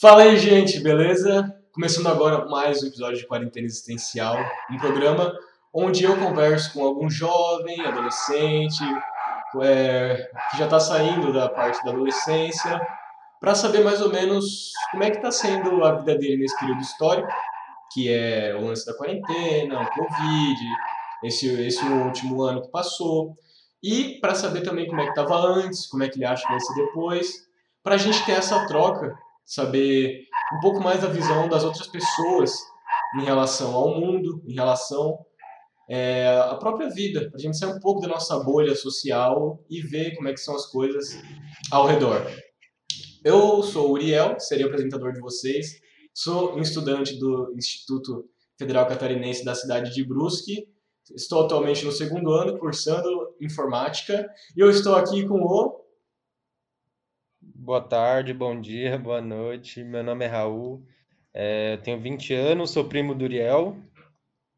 Fala aí, gente, beleza? Começando agora mais um episódio de Quarentena Existencial, um programa onde eu converso com algum jovem, adolescente, é, que já está saindo da parte da adolescência, para saber mais ou menos como é que está sendo a vida dele nesse período histórico, que é o lance da quarentena, o Covid, esse, esse último ano que passou, e para saber também como é que estava antes, como é que ele acha que vai ser depois, para a gente ter essa troca saber um pouco mais da visão das outras pessoas em relação ao mundo, em relação é, à própria vida, para a gente sair um pouco da nossa bolha social e ver como é que são as coisas ao redor. Eu sou o Uriel, serei o apresentador de vocês, sou um estudante do Instituto Federal Catarinense da cidade de Brusque, estou atualmente no segundo ano cursando informática. E eu estou aqui com o Boa tarde, bom dia, boa noite. Meu nome é Raul, é, tenho 20 anos, sou primo do Uriel,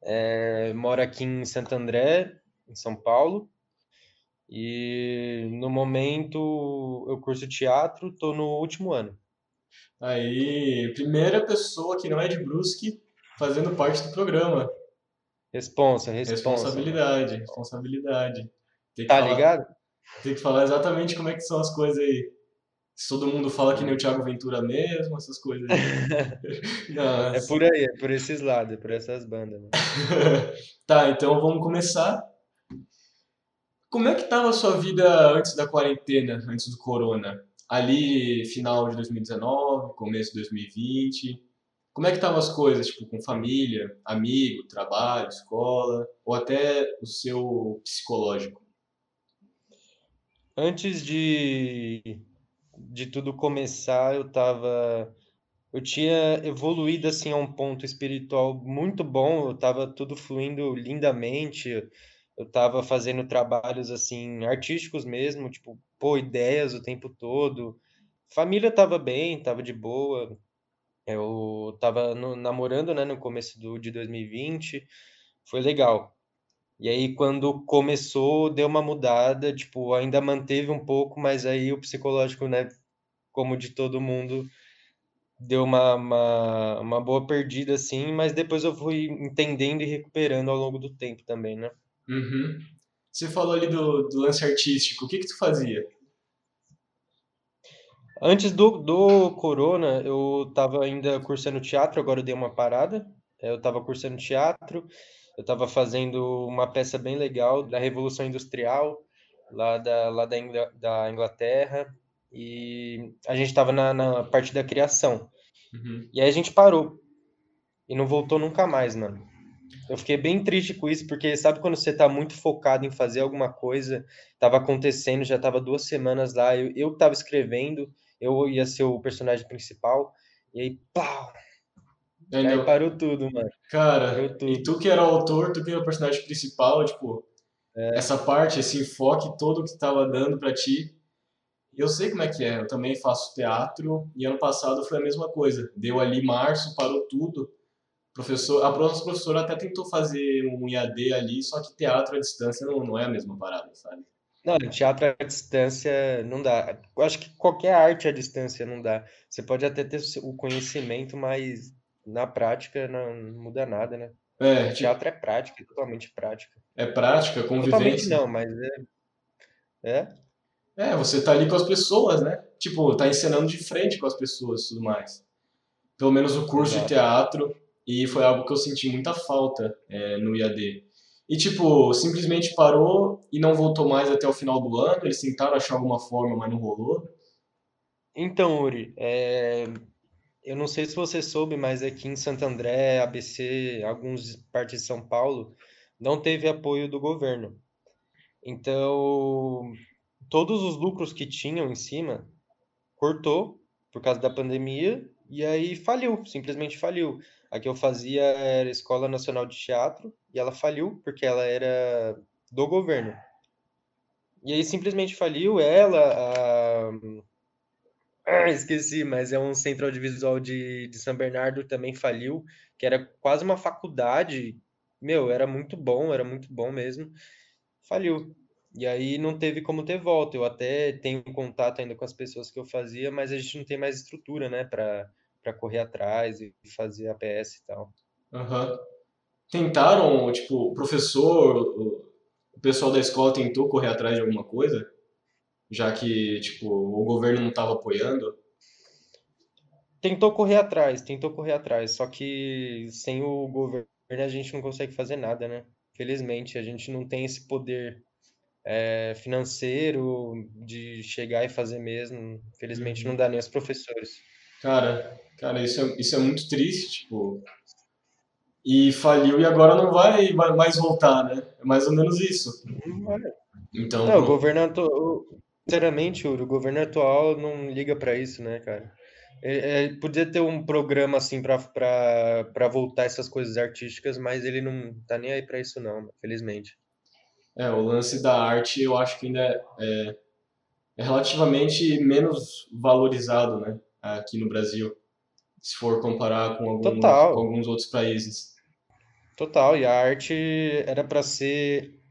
é, moro aqui em Santo André, em São Paulo. E no momento eu curso teatro, estou no último ano. Aí, primeira pessoa que não é de Brusque fazendo parte do programa. Responsa, responsa. Responsabilidade, responsabilidade. Tem que tá falar, ligado? Tem que falar exatamente como é que são as coisas aí. Todo mundo fala que nem o Thiago Ventura mesmo, essas coisas. Não, é por aí, é por esses lados, é por essas bandas. Né? tá, então vamos começar. Como é que estava a sua vida antes da quarentena, antes do corona? Ali, final de 2019, começo de 2020. Como é que estavam as coisas, tipo, com família, amigo, trabalho, escola, ou até o seu psicológico? Antes de de tudo começar, eu tava eu tinha evoluído assim a um ponto espiritual muito bom, eu tava tudo fluindo lindamente. Eu tava fazendo trabalhos assim artísticos mesmo, tipo, pô, ideias o tempo todo. Família tava bem, tava de boa. Eu tava no, namorando, né, no começo do, de 2020. Foi legal. E aí, quando começou, deu uma mudada, tipo, ainda manteve um pouco, mas aí o psicológico, né, como de todo mundo, deu uma, uma, uma boa perdida, assim, mas depois eu fui entendendo e recuperando ao longo do tempo também, né? Uhum. Você falou ali do, do lance artístico, o que que tu fazia? Antes do, do Corona, eu estava ainda cursando teatro, agora eu dei uma parada. Eu estava cursando teatro, eu estava fazendo uma peça bem legal da Revolução Industrial, lá da, lá da, da Inglaterra, e a gente estava na, na, parte da criação. Uhum. E aí a gente parou, e não voltou nunca mais, mano. Eu fiquei bem triste com isso, porque sabe quando você tá muito focado em fazer alguma coisa, tava acontecendo, já tava duas semanas lá, eu, eu tava escrevendo, eu ia ser o personagem principal, e aí, pau! Aí parou tudo, mano. Cara, tudo. e tu que era o autor, tu que era o personagem principal, tipo, é. essa parte, esse enfoque todo que tava dando para ti. Eu sei como é que é, eu também faço teatro e ano passado foi a mesma coisa. Deu ali março, parou tudo. Professor, a nossa professora até tentou fazer um IAD ali, só que teatro à distância não, não é a mesma parada, sabe? Não, teatro à distância não dá. Eu acho que qualquer arte à distância não dá. Você pode até ter o conhecimento, mas na prática não muda nada, né? É, tipo teatro é prática, é totalmente prática. É prática, convivência. Totalmente não, mas é. É? É, você tá ali com as pessoas, né? Tipo, tá encenando de frente com as pessoas e tudo mais. Pelo menos o curso Exato. de teatro, e foi algo que eu senti muita falta é, no IAD. E, tipo, simplesmente parou e não voltou mais até o final do ano? Eles tentaram achar alguma forma, mas não rolou? Então, Uri, é... eu não sei se você soube, mas aqui em Santo André, ABC, alguns partes de São Paulo, não teve apoio do governo. Então, todos os lucros que tinham em cima cortou por causa da pandemia e aí faliu, simplesmente faliu. A que eu fazia era Escola Nacional de Teatro e ela faliu porque ela era do governo. E aí simplesmente faliu ela, a... ah, esqueci, mas é um centro audiovisual de, de São Bernardo também faliu, que era quase uma faculdade. Meu, era muito bom, era muito bom mesmo. Faliu. E aí não teve como ter volta. Eu até tenho contato ainda com as pessoas que eu fazia, mas a gente não tem mais estrutura, né, para correr atrás e fazer APS e tal. Aham. Tentaram, tipo, o professor, o pessoal da escola tentou correr atrás de alguma coisa? Já que, tipo, o governo não estava apoiando? Tentou correr atrás, tentou correr atrás, só que sem o governo a gente não consegue fazer nada, né? Felizmente, a gente não tem esse poder é, financeiro de chegar e fazer mesmo. Felizmente, não dá nem aos professores. Cara, cara, isso é, isso é muito triste, tipo. E faliu e agora não vai, vai mais voltar, né? É mais ou menos isso. Então, Não, o governo sinceramente, Uri, o governo atual não liga pra isso, né, cara? É, é, podia ter um programa assim pra voltar essas coisas artísticas, mas ele não tá nem aí pra isso não, felizmente. é, o lance da arte eu acho que ainda é, é, relativamente menos valorizado, né? Aqui no Brasil, se for comparar com alguns, com alguns outros países. total. E a arte era pra ser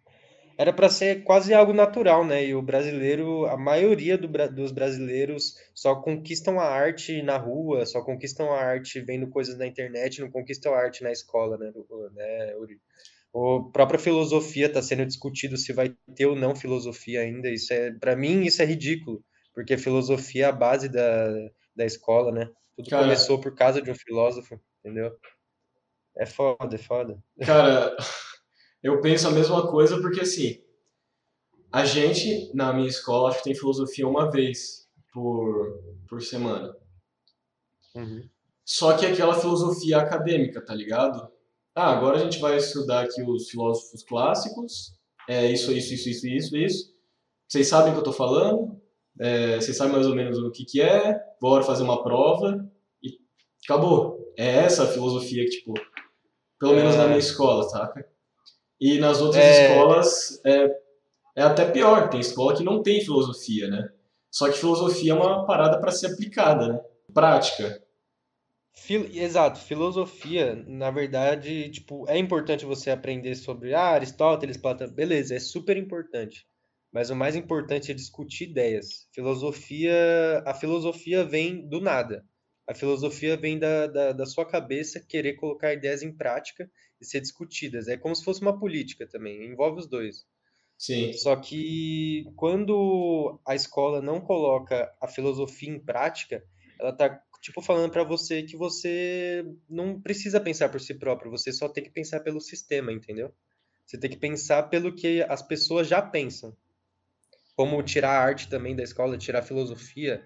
era para ser quase algo natural, né? E o brasileiro, a maioria do dos brasileiros só conquistam a arte na rua, só conquistam a arte vendo coisas na internet, não conquistam a arte na escola, né, o- né, Uri? A própria filosofia está sendo discutido se vai ter ou não filosofia ainda. Isso é, para mim, isso é ridículo, porque a filosofia é a base da, da escola, né? Tudo Cara, começou por causa de um filósofo, entendeu? É foda, é foda. cara, eu penso a mesma coisa porque assim, a gente na minha escola acho que tem filosofia uma vez por, por semana. Uhum. Só que é aquela filosofia acadêmica, tá ligado? Ah, agora a gente vai estudar aqui os filósofos clássicos. É isso, isso, isso, isso, isso, isso. Vocês sabem o que eu tô falando? É, vocês sabem mais ou menos o que que é? Bora fazer uma prova e acabou. É essa a filosofia que, tipo, pelo menos na minha É, escola, saca? E nas outras é, escolas é, é até pior. Tem escola que não tem filosofia, né? Só que filosofia é uma parada para ser aplicada, né? Prática. Fil- Exato, filosofia, na verdade, tipo, é importante você aprender sobre ah, Aristóteles, Platão, beleza, é super importante. Mas o mais importante é discutir ideias. Filosofia, a filosofia vem do nada. A filosofia vem da, da, da sua cabeça querer colocar ideias em prática e ser discutidas. É como se fosse uma política também, envolve os dois. Sim. Só que quando a escola não coloca a filosofia em prática, ela tá tipo falando para você que você não precisa pensar por si próprio, você só tem que pensar pelo sistema, entendeu? Você tem que pensar pelo que as pessoas já pensam. Como tirar a arte também da escola, tirar a filosofia,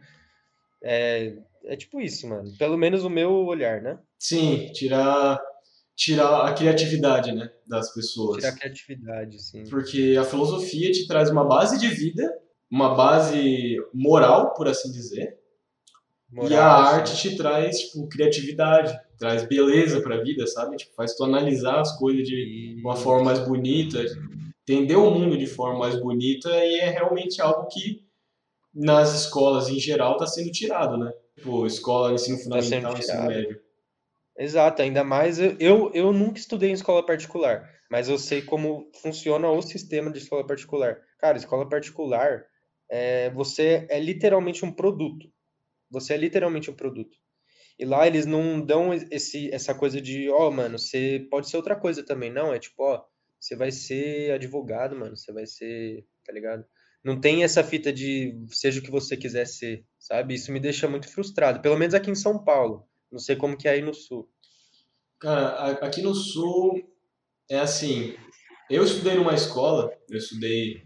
é, é tipo isso, mano. Pelo menos o meu olhar, né? Sim, tirar, tirar a criatividade, né, das Tirar a pessoas. criatividade, assim, Porque a filosofia te traz uma base de vida, uma base moral, por assim dizer, e a moral, arte te traz, tipo, criatividade, traz beleza pra vida, sabe? Tipo, faz tu analisar as coisas de uma forma mais bonita, entender o mundo de forma mais bonita, e é realmente algo que nas escolas em geral está sendo tirado, né? Tipo, escola, ensino tá fundamental, ensino tirado. médio. Exato, ainda mais eu, eu, eu nunca estudei em escola particular, mas eu sei como funciona o sistema de escola particular. Cara, escola particular, é, você é literalmente um produto. Você é literalmente um produto. E lá eles não dão esse, essa coisa de, ó, mano, você pode ser outra coisa também. Não, é tipo, ó, você vai ser advogado, mano, você vai ser, tá ligado? Não tem essa fita de seja o que você quiser ser, sabe? Isso me deixa muito frustrado, pelo menos aqui em São Paulo. Não sei como que é aí no sul. Cara, aqui no Sul é assim, eu estudei numa escola, eu estudei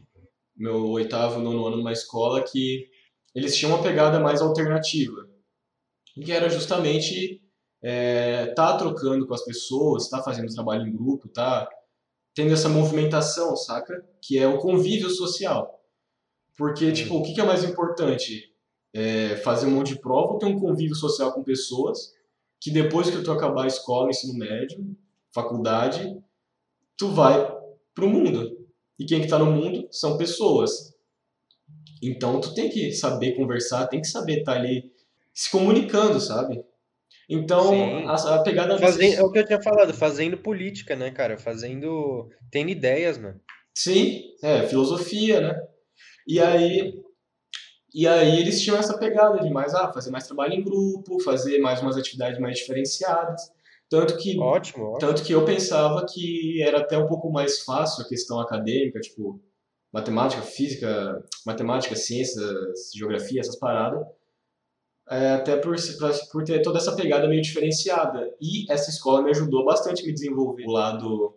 meu oitavo, nono ano numa escola que eles tinham uma pegada mais alternativa, que era justamente é, tá trocando com as pessoas, tá fazendo trabalho em grupo, tá tendo essa movimentação, saca? Que é o convívio social. Porque, tipo, o Hum. que que é mais importante? É fazer um monte de prova ou ter um convívio social com pessoas que depois que tu acabar a escola, ensino médio, faculdade, tu vai pro mundo. E quem que tá no mundo são pessoas. Então tu tem que saber conversar, tem que saber estar ali se comunicando, sabe? Então a, a pegada Fazen- é o que eu tinha falado, fazendo política, né, cara? Fazendo. Tendo ideias, mano. Sim, é, filosofia, né? E aí E aí eles tinham essa pegada de mais, ah, fazer mais trabalho em grupo, fazer mais umas atividades mais diferenciadas. Tanto que, Ótimo, ótimo. tanto que eu pensava que era até um pouco mais fácil a questão acadêmica, tipo, matemática, física, matemática, ciências, geografia, essas paradas, é, até por, por ter toda essa pegada meio diferenciada. E essa escola me ajudou bastante a me desenvolver o lado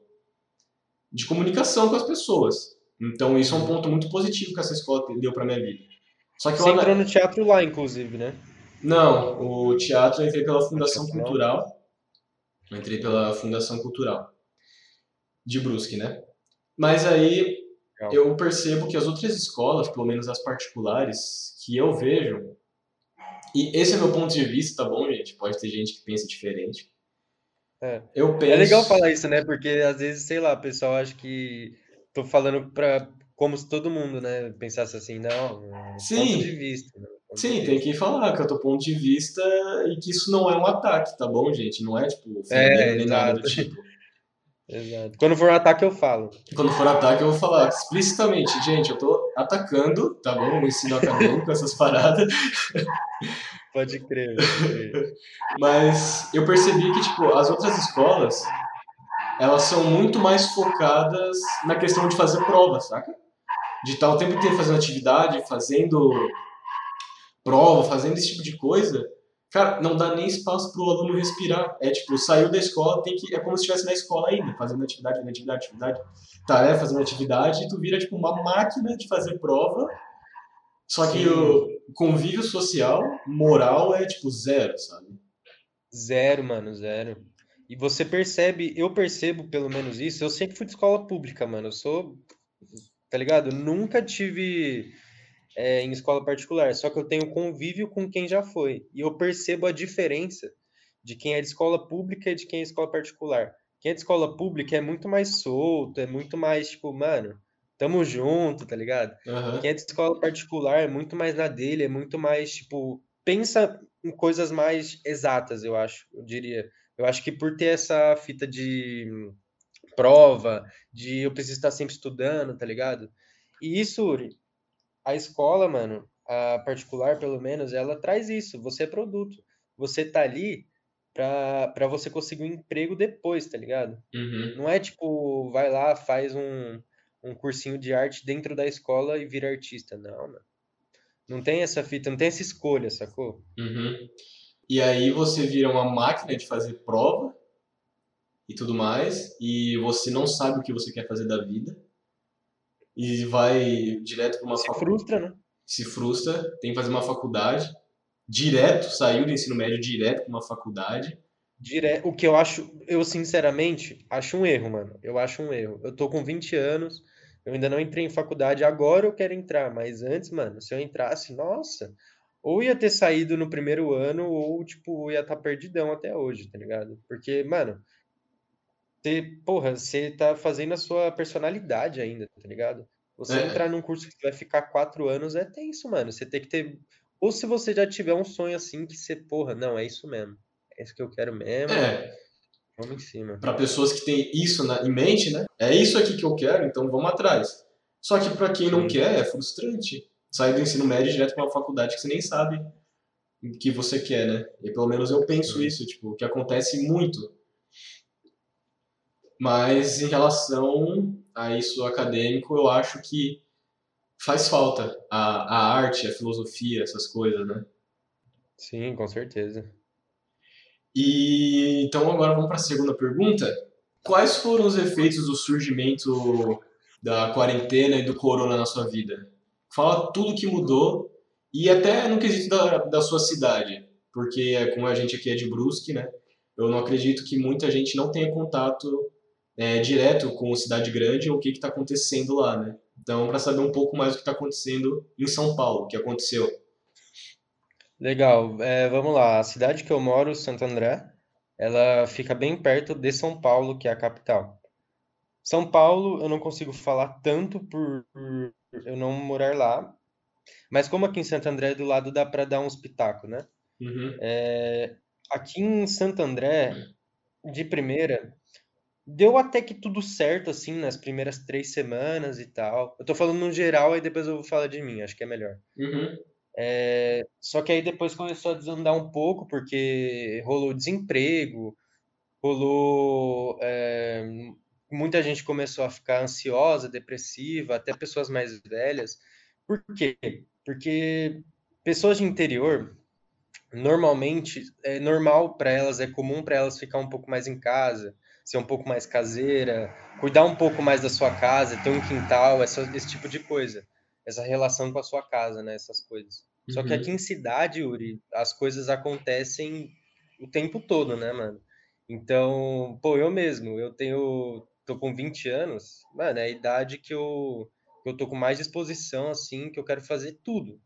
de comunicação com as pessoas. Então isso é um ponto muito positivo que essa escola deu para minha vida. Só que Você eu... entrou no teatro lá, inclusive, né? Não, o teatro eu entrei pela Fundação Cultural. Eu entrei pela Fundação Cultural de Brusque, né? Mas aí eu percebo que as outras escolas, pelo menos as particulares, que eu vejo, e esse é meu ponto de vista, tá bom, gente? Pode ter gente que pensa diferente. É. Eu penso... é legal falar isso, né? Porque às vezes, sei lá, o pessoal acha que tô falando pra, como se todo mundo, né, pensasse assim, não, é Sim. ponto de vista. Né? Sim, tem que falar que é o teu ponto de vista e que isso não é um ataque, tá bom, gente? Não é, tipo, é, nem nada do tipo. Exato. Quando for um ataque, eu falo. Quando for ataque, eu vou falar explicitamente. Gente, eu tô atacando, tá bom? O ensino acadêmico, essas paradas. Pode crer. Pode crer. Mas eu percebi que, tipo, as outras escolas, elas são muito mais focadas na questão de fazer prova, saca? De estar o tempo inteiro fazendo atividade, fazendo prova, fazendo esse tipo de coisa. Cara, não dá nem espaço pro aluno respirar. É tipo, saiu da escola, tem que. É como se estivesse na escola ainda, fazendo atividade, fazendo atividade, atividade, tarefa, fazendo atividade, e tu vira tipo uma máquina de fazer prova. Só que Sim. o convívio social, moral, é tipo zero, sabe? Zero, mano, zero. E você percebe, eu percebo pelo menos isso, eu sempre fui de escola pública, mano. Eu sou, tá ligado? Eu nunca tive é, em escola particular, só que eu tenho convívio com quem já foi. E eu percebo a diferença de quem é de escola pública e de quem é de escola particular. Quem é de escola pública é muito mais solto, é muito mais, tipo, mano, tamo junto, tá ligado? Uhum. Quem é de escola particular é muito mais na dele, é muito mais, tipo, pensa em coisas mais exatas, eu acho, eu diria. Eu acho que por ter essa fita de prova, de eu preciso estar sempre estudando, tá ligado? E isso, a escola, mano, a particular pelo menos, ela traz isso. Você é produto. Você tá ali pra, pra você conseguir um emprego depois, tá ligado? Uhum. Não é tipo, vai lá, faz um, um cursinho de arte dentro da escola e vira artista. Não, mano. Não tem essa fita, não tem essa escolha, sacou? Uhum. E aí você vira uma máquina de fazer prova e tudo mais, e você não sabe o que você quer fazer da vida, e vai direto para uma Se frustra, né? Se frustra, tem que fazer uma faculdade, direto, saiu do ensino médio direto para uma faculdade. Dire... O que eu acho, eu sinceramente, acho um erro, mano. Eu acho um erro. Eu tô com 20 anos, eu ainda não entrei em faculdade, agora eu quero entrar, mas antes, mano, se eu entrasse, nossa, ou ia ter saído no primeiro ano, ou, tipo, ia estar tá perdidão até hoje, tá ligado? Porque, mano, você, porra, você tá fazendo a sua personalidade ainda, tá ligado? Você é. entrar num curso que vai ficar quatro anos é tenso, mano. Você tem que ter. Ou se você já tiver um sonho assim que você, porra, não, é isso mesmo. É isso que eu quero mesmo. É. Vamos em cima. Para pessoas que têm isso na, em mente, né? É isso aqui que eu quero, então vamos atrás. Só que para quem Sim. não quer, é frustrante sair do ensino médio direto para uma faculdade que você nem sabe o que você quer, né? E pelo menos eu penso uhum. isso, tipo, que acontece muito. Mas em relação a isso acadêmico, eu acho que faz falta a, a arte, a filosofia, essas coisas, né? Sim, com certeza. E então agora vamos para a segunda pergunta. Quais foram os efeitos do surgimento da quarentena e do corona na sua vida? Fala tudo que mudou e até no quesito da, da sua cidade, porque como a gente aqui é de Brusque, né? Eu não acredito que muita gente não tenha contato é, direto com a cidade grande ou o que está acontecendo lá, né? Então, para saber um pouco mais o que está acontecendo em São Paulo, o que aconteceu. Legal, é, vamos lá. A cidade que eu moro, Santo André, ela fica bem perto de São Paulo, que é a capital. São Paulo, eu não consigo falar tanto por, eu não morar lá. Mas como aqui em Santo André do lado dá para dar um espetáculo, né? Uhum. É, aqui em Santo André, de primeira, deu até que tudo certo, assim, nas primeiras três semanas e tal. Eu tô falando no geral, e depois eu vou falar de mim, acho que é melhor. Uhum. É, só que aí depois começou a desandar um pouco, porque rolou desemprego, rolou. É, muita gente começou a ficar ansiosa, depressiva, até pessoas mais velhas. Por quê? Porque pessoas de interior, normalmente, é normal para elas, é comum para elas ficar um pouco mais em casa, ser um pouco mais caseira, cuidar um pouco mais da sua casa, ter um quintal, essa, esse tipo de coisa. Essa relação com a sua casa, né? Essas coisas. Uhum. Só que aqui uhum. em cidade, Yuri, as coisas acontecem o tempo todo, né, mano? Então, pô, eu mesmo, eu tenho. Tô com 20 anos, mano, é a idade que eu, que eu tô com mais disposição, assim, que eu quero fazer tudo.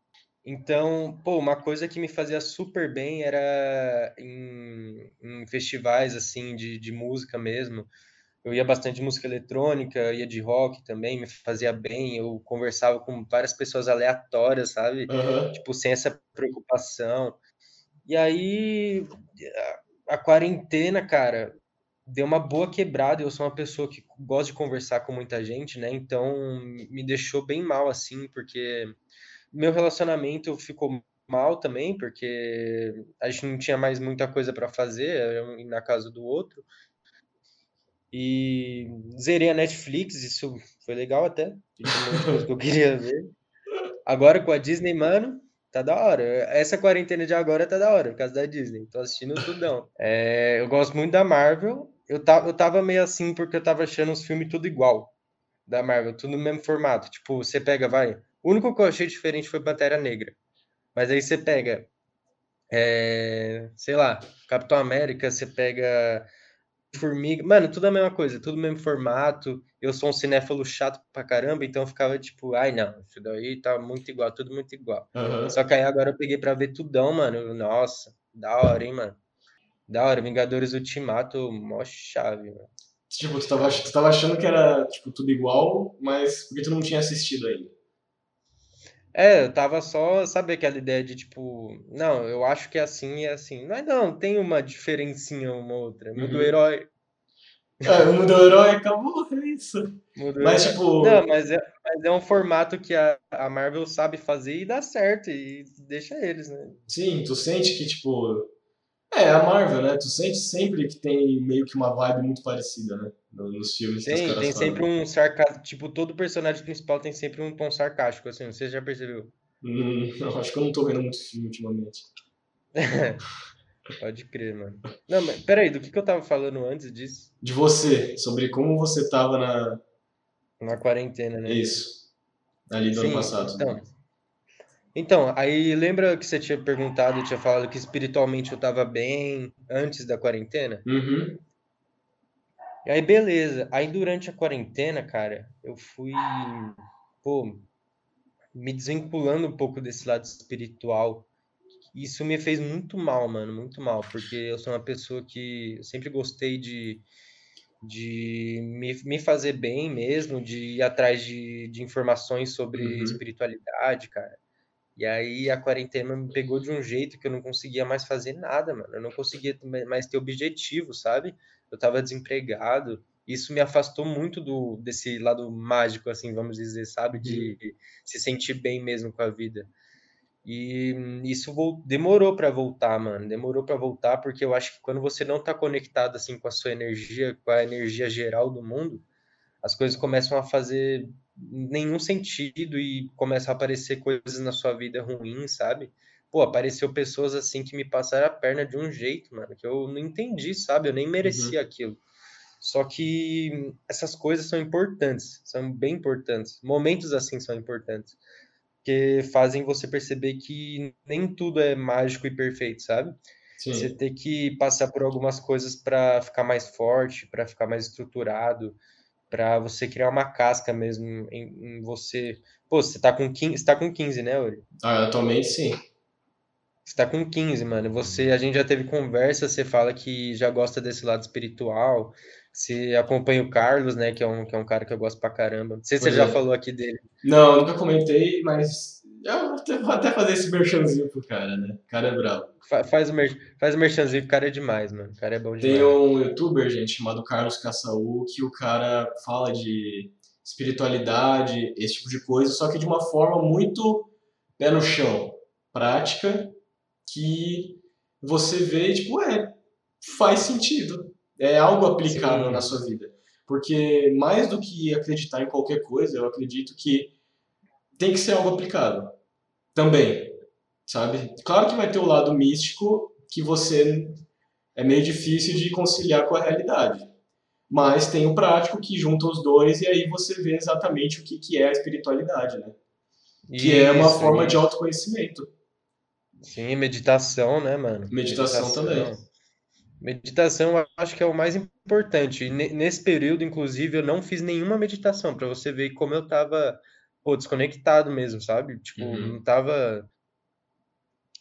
Então, pô, uma coisa que me fazia super bem era em, em festivais, assim, de, de música mesmo. Eu ia bastante de música eletrônica, ia de rock também, me fazia bem. Eu conversava com várias pessoas aleatórias, sabe? Uhum. Tipo, sem essa preocupação. E aí, a, a quarentena, cara, deu uma boa quebrada. Eu sou uma pessoa que gosta de conversar com muita gente, né? Então, me deixou bem mal, assim, porque meu relacionamento ficou mal também, porque a gente não tinha mais muita coisa para fazer, um na casa do outro. E zerei a Netflix, isso foi legal até. que eu queria ver. Agora com a Disney, mano, tá da hora. Essa quarentena de agora tá da hora, por causa da Disney. Tô assistindo tudão. É, eu gosto muito da Marvel. Eu, tava, eu tava meio assim porque eu tava achando os filmes tudo igual. Da Marvel, tudo no mesmo formato. Tipo, você pega, vai. O único que eu achei diferente foi Pantera Negra. Mas aí você pega. É, sei lá, Capitão América, você pega Formiga. Mano, tudo a mesma coisa, tudo o mesmo formato. Eu sou um cinéfalo chato pra caramba, então eu ficava tipo, ai não, isso daí tá muito igual, tudo muito igual. Uhum. Só que aí agora eu peguei pra ver tudão, mano. Nossa, da hora, hein, mano. Da hora, Vingadores Ultimato, mó chave, mano. Tipo, tu tava, tu tava achando que era tipo, tudo igual, mas porque tu não tinha assistido ainda. É, eu tava só, sabe aquela ideia de tipo, não, eu acho que é assim e é assim. Mas não, tem uma diferencinha uma outra. Muda o Uhum. herói. É, muda o herói, acabou, é isso. Muda o Mas, herói. tipo, Não, mas é, mas é um formato que a, a Marvel sabe fazer e dá certo, e deixa eles, né? sim, tu sente que, tipo. É, a Marvel, né? Tu sente sempre que tem meio que uma vibe muito parecida, né? no- Nos filmes que os Tem, caras tem sempre um sarcasmo. Tipo, todo personagem principal tem sempre um tom sarcástico, assim, você já percebeu? Hum, eu acho que eu não tô vendo muito filme ultimamente. Pode crer, mano. Não, mas peraí, do que, que eu tava falando antes disso? De você, sobre como você tava na. Na quarentena, né? Isso. Ali do ano Sim, passado. então. Então, aí lembra que você tinha perguntado, tinha falado que espiritualmente eu tava bem antes da quarentena? Uhum. E aí, beleza. Aí durante a quarentena, cara, eu fui, pô, me desvinculando um pouco desse lado espiritual. Isso me fez muito mal, mano, muito mal, porque eu sou uma pessoa que sempre gostei de, de me, me fazer bem mesmo, de ir atrás de, de informações sobre Uhum. espiritualidade, cara. E aí a quarentena me pegou de um jeito que eu não conseguia mais fazer nada, mano. Eu não conseguia mais ter objetivo, sabe? Eu tava desempregado. Isso me afastou muito do desse lado mágico, assim, vamos dizer, sabe? De se sentir bem mesmo com a vida. E isso demorou pra voltar, mano. Demorou pra voltar porque eu acho que quando você não tá conectado assim com a sua energia, com a energia geral do mundo, as coisas começam a fazer nenhum sentido e começam a aparecer coisas na sua vida ruins, sabe? Pô, apareceu pessoas assim que me passaram a perna de um jeito, mano, que eu não entendi, sabe? Eu nem merecia aquilo. Só que essas coisas são importantes, são bem importantes. Momentos assim são importantes, porque fazem você perceber que nem tudo é mágico e perfeito, sabe? Você Sim. ter que passar por algumas coisas para ficar mais forte, para ficar mais estruturado, para você criar uma casca mesmo em, em você. Pô, você tá com 15, você tá com 15, né, Uri? Ah, atualmente sim. Você tá com 15, mano. Você, a gente já teve conversa, você fala que já gosta desse lado espiritual. Você acompanha o Carlos, né, que é um, que é um cara que eu gosto pra caramba. Não sei se você Pois já é. falou aqui dele. Não, nunca comentei, mas eu vou até, fazer esse merchanzinho pro cara, né? O cara é brabo. Fa- Faz o, mer, faz o merchanzinho, que o cara é demais, mano. O cara é bom Tem demais. um youtuber, gente, chamado Carlos Caçaú, que o cara fala de espiritualidade, esse tipo de coisa, só que de uma forma muito pé no chão. prática que você vê e, tipo, é, faz sentido. É algo aplicável Sim. na sua vida. Porque mais do que acreditar em qualquer coisa, eu acredito que tem que ser algo aplicável. Também, sabe? Claro que vai ter o lado místico que você é meio difícil de conciliar com a realidade. Mas tem o prático que junta os dois e aí você vê exatamente o que, que é a espiritualidade, né? Que Isso, é uma forma de autoconhecimento. Sim, meditação, né, mano? Meditação, meditação também. Meditação eu acho que é o mais importante. Nesse período, inclusive, eu não fiz nenhuma meditação, para você ver como eu tava pô, desconectado mesmo, sabe? Tipo, uhum. não tava.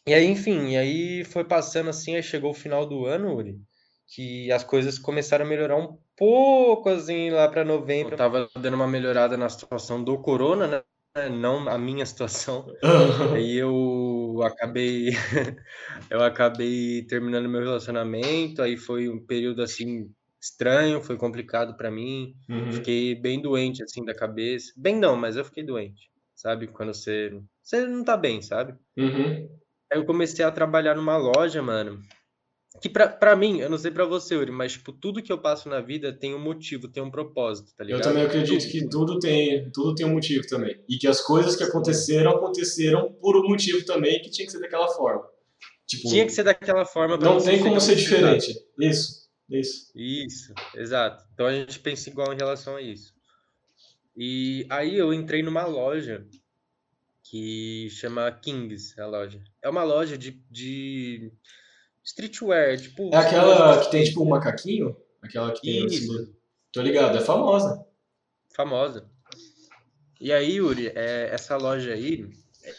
E aí, enfim, e aí foi passando assim, aí chegou o final do ano, Uri, que as coisas começaram a melhorar um pouco, assim, lá para novembro. Eu tava dando uma melhorada na situação do corona, né? não a minha situação. Aí eu acabei eu acabei terminando meu relacionamento, aí foi um período assim estranho, foi complicado para mim. Uhum. Fiquei bem doente assim da cabeça. Bem não, mas eu fiquei doente, sabe? Quando você você não tá bem, sabe? Uhum. Aí eu comecei a trabalhar numa loja, mano, que para mim, eu não sei para você, Uri, mas tipo, tudo que eu passo na vida tem um motivo, tem um propósito, tá ligado? Eu também acredito que tudo tem, tudo tem um motivo também. E que as coisas que aconteceram, aconteceram por um motivo também que tinha que ser daquela forma. Tipo, tinha que ser daquela forma. Não tem como ser diferente. Isso, isso. Isso, exato. Então a gente pensa igual em relação a isso. E aí eu entrei numa loja que chama Kings, a loja. É uma loja de, de streetwear, tipo. É aquela que tem tipo um macaquinho? Aquela que tem. Isso. Tô ligado, é famosa. Famosa. E aí, Yuri, é, essa loja aí,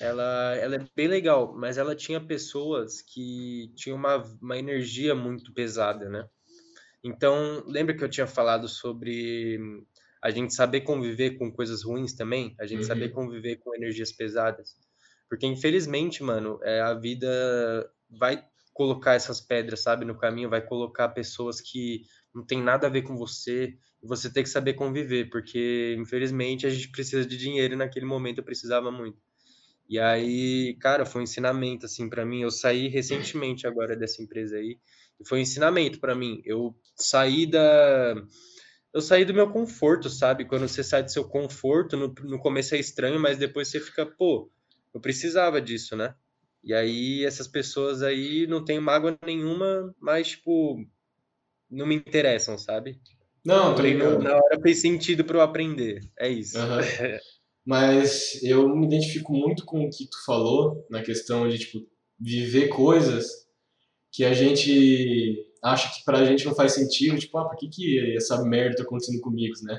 ela, ela é bem legal, mas ela tinha pessoas que tinham uma, uma energia muito pesada, né? Então, lembra que eu tinha falado sobre a gente saber conviver com coisas ruins também? A gente uhum. saber conviver com energias pesadas? Porque, infelizmente, mano, é, a vida vai colocar essas pedras, sabe, no caminho, vai colocar pessoas que não tem nada a ver com você, e você tem que saber conviver, porque infelizmente a gente precisa de dinheiro e naquele momento eu precisava muito. E aí, cara, foi um ensinamento assim para mim. Eu saí recentemente agora dessa empresa aí, foi um ensinamento para mim. Eu saí da eu saí do meu conforto, sabe? Quando você sai do seu conforto, no, no começo é estranho, mas depois você fica, pô, eu precisava disso, né? E aí essas pessoas aí não tem mágoa nenhuma, mas tipo não me interessam, sabe? Não, tô ligado. Na hora fez sentido para eu aprender. É isso. Uhum. mas eu me identifico muito com o que tu falou na questão de tipo viver coisas que a gente acha que pra gente não faz sentido, tipo, ah, por que que essa merda tá acontecendo comigo, né?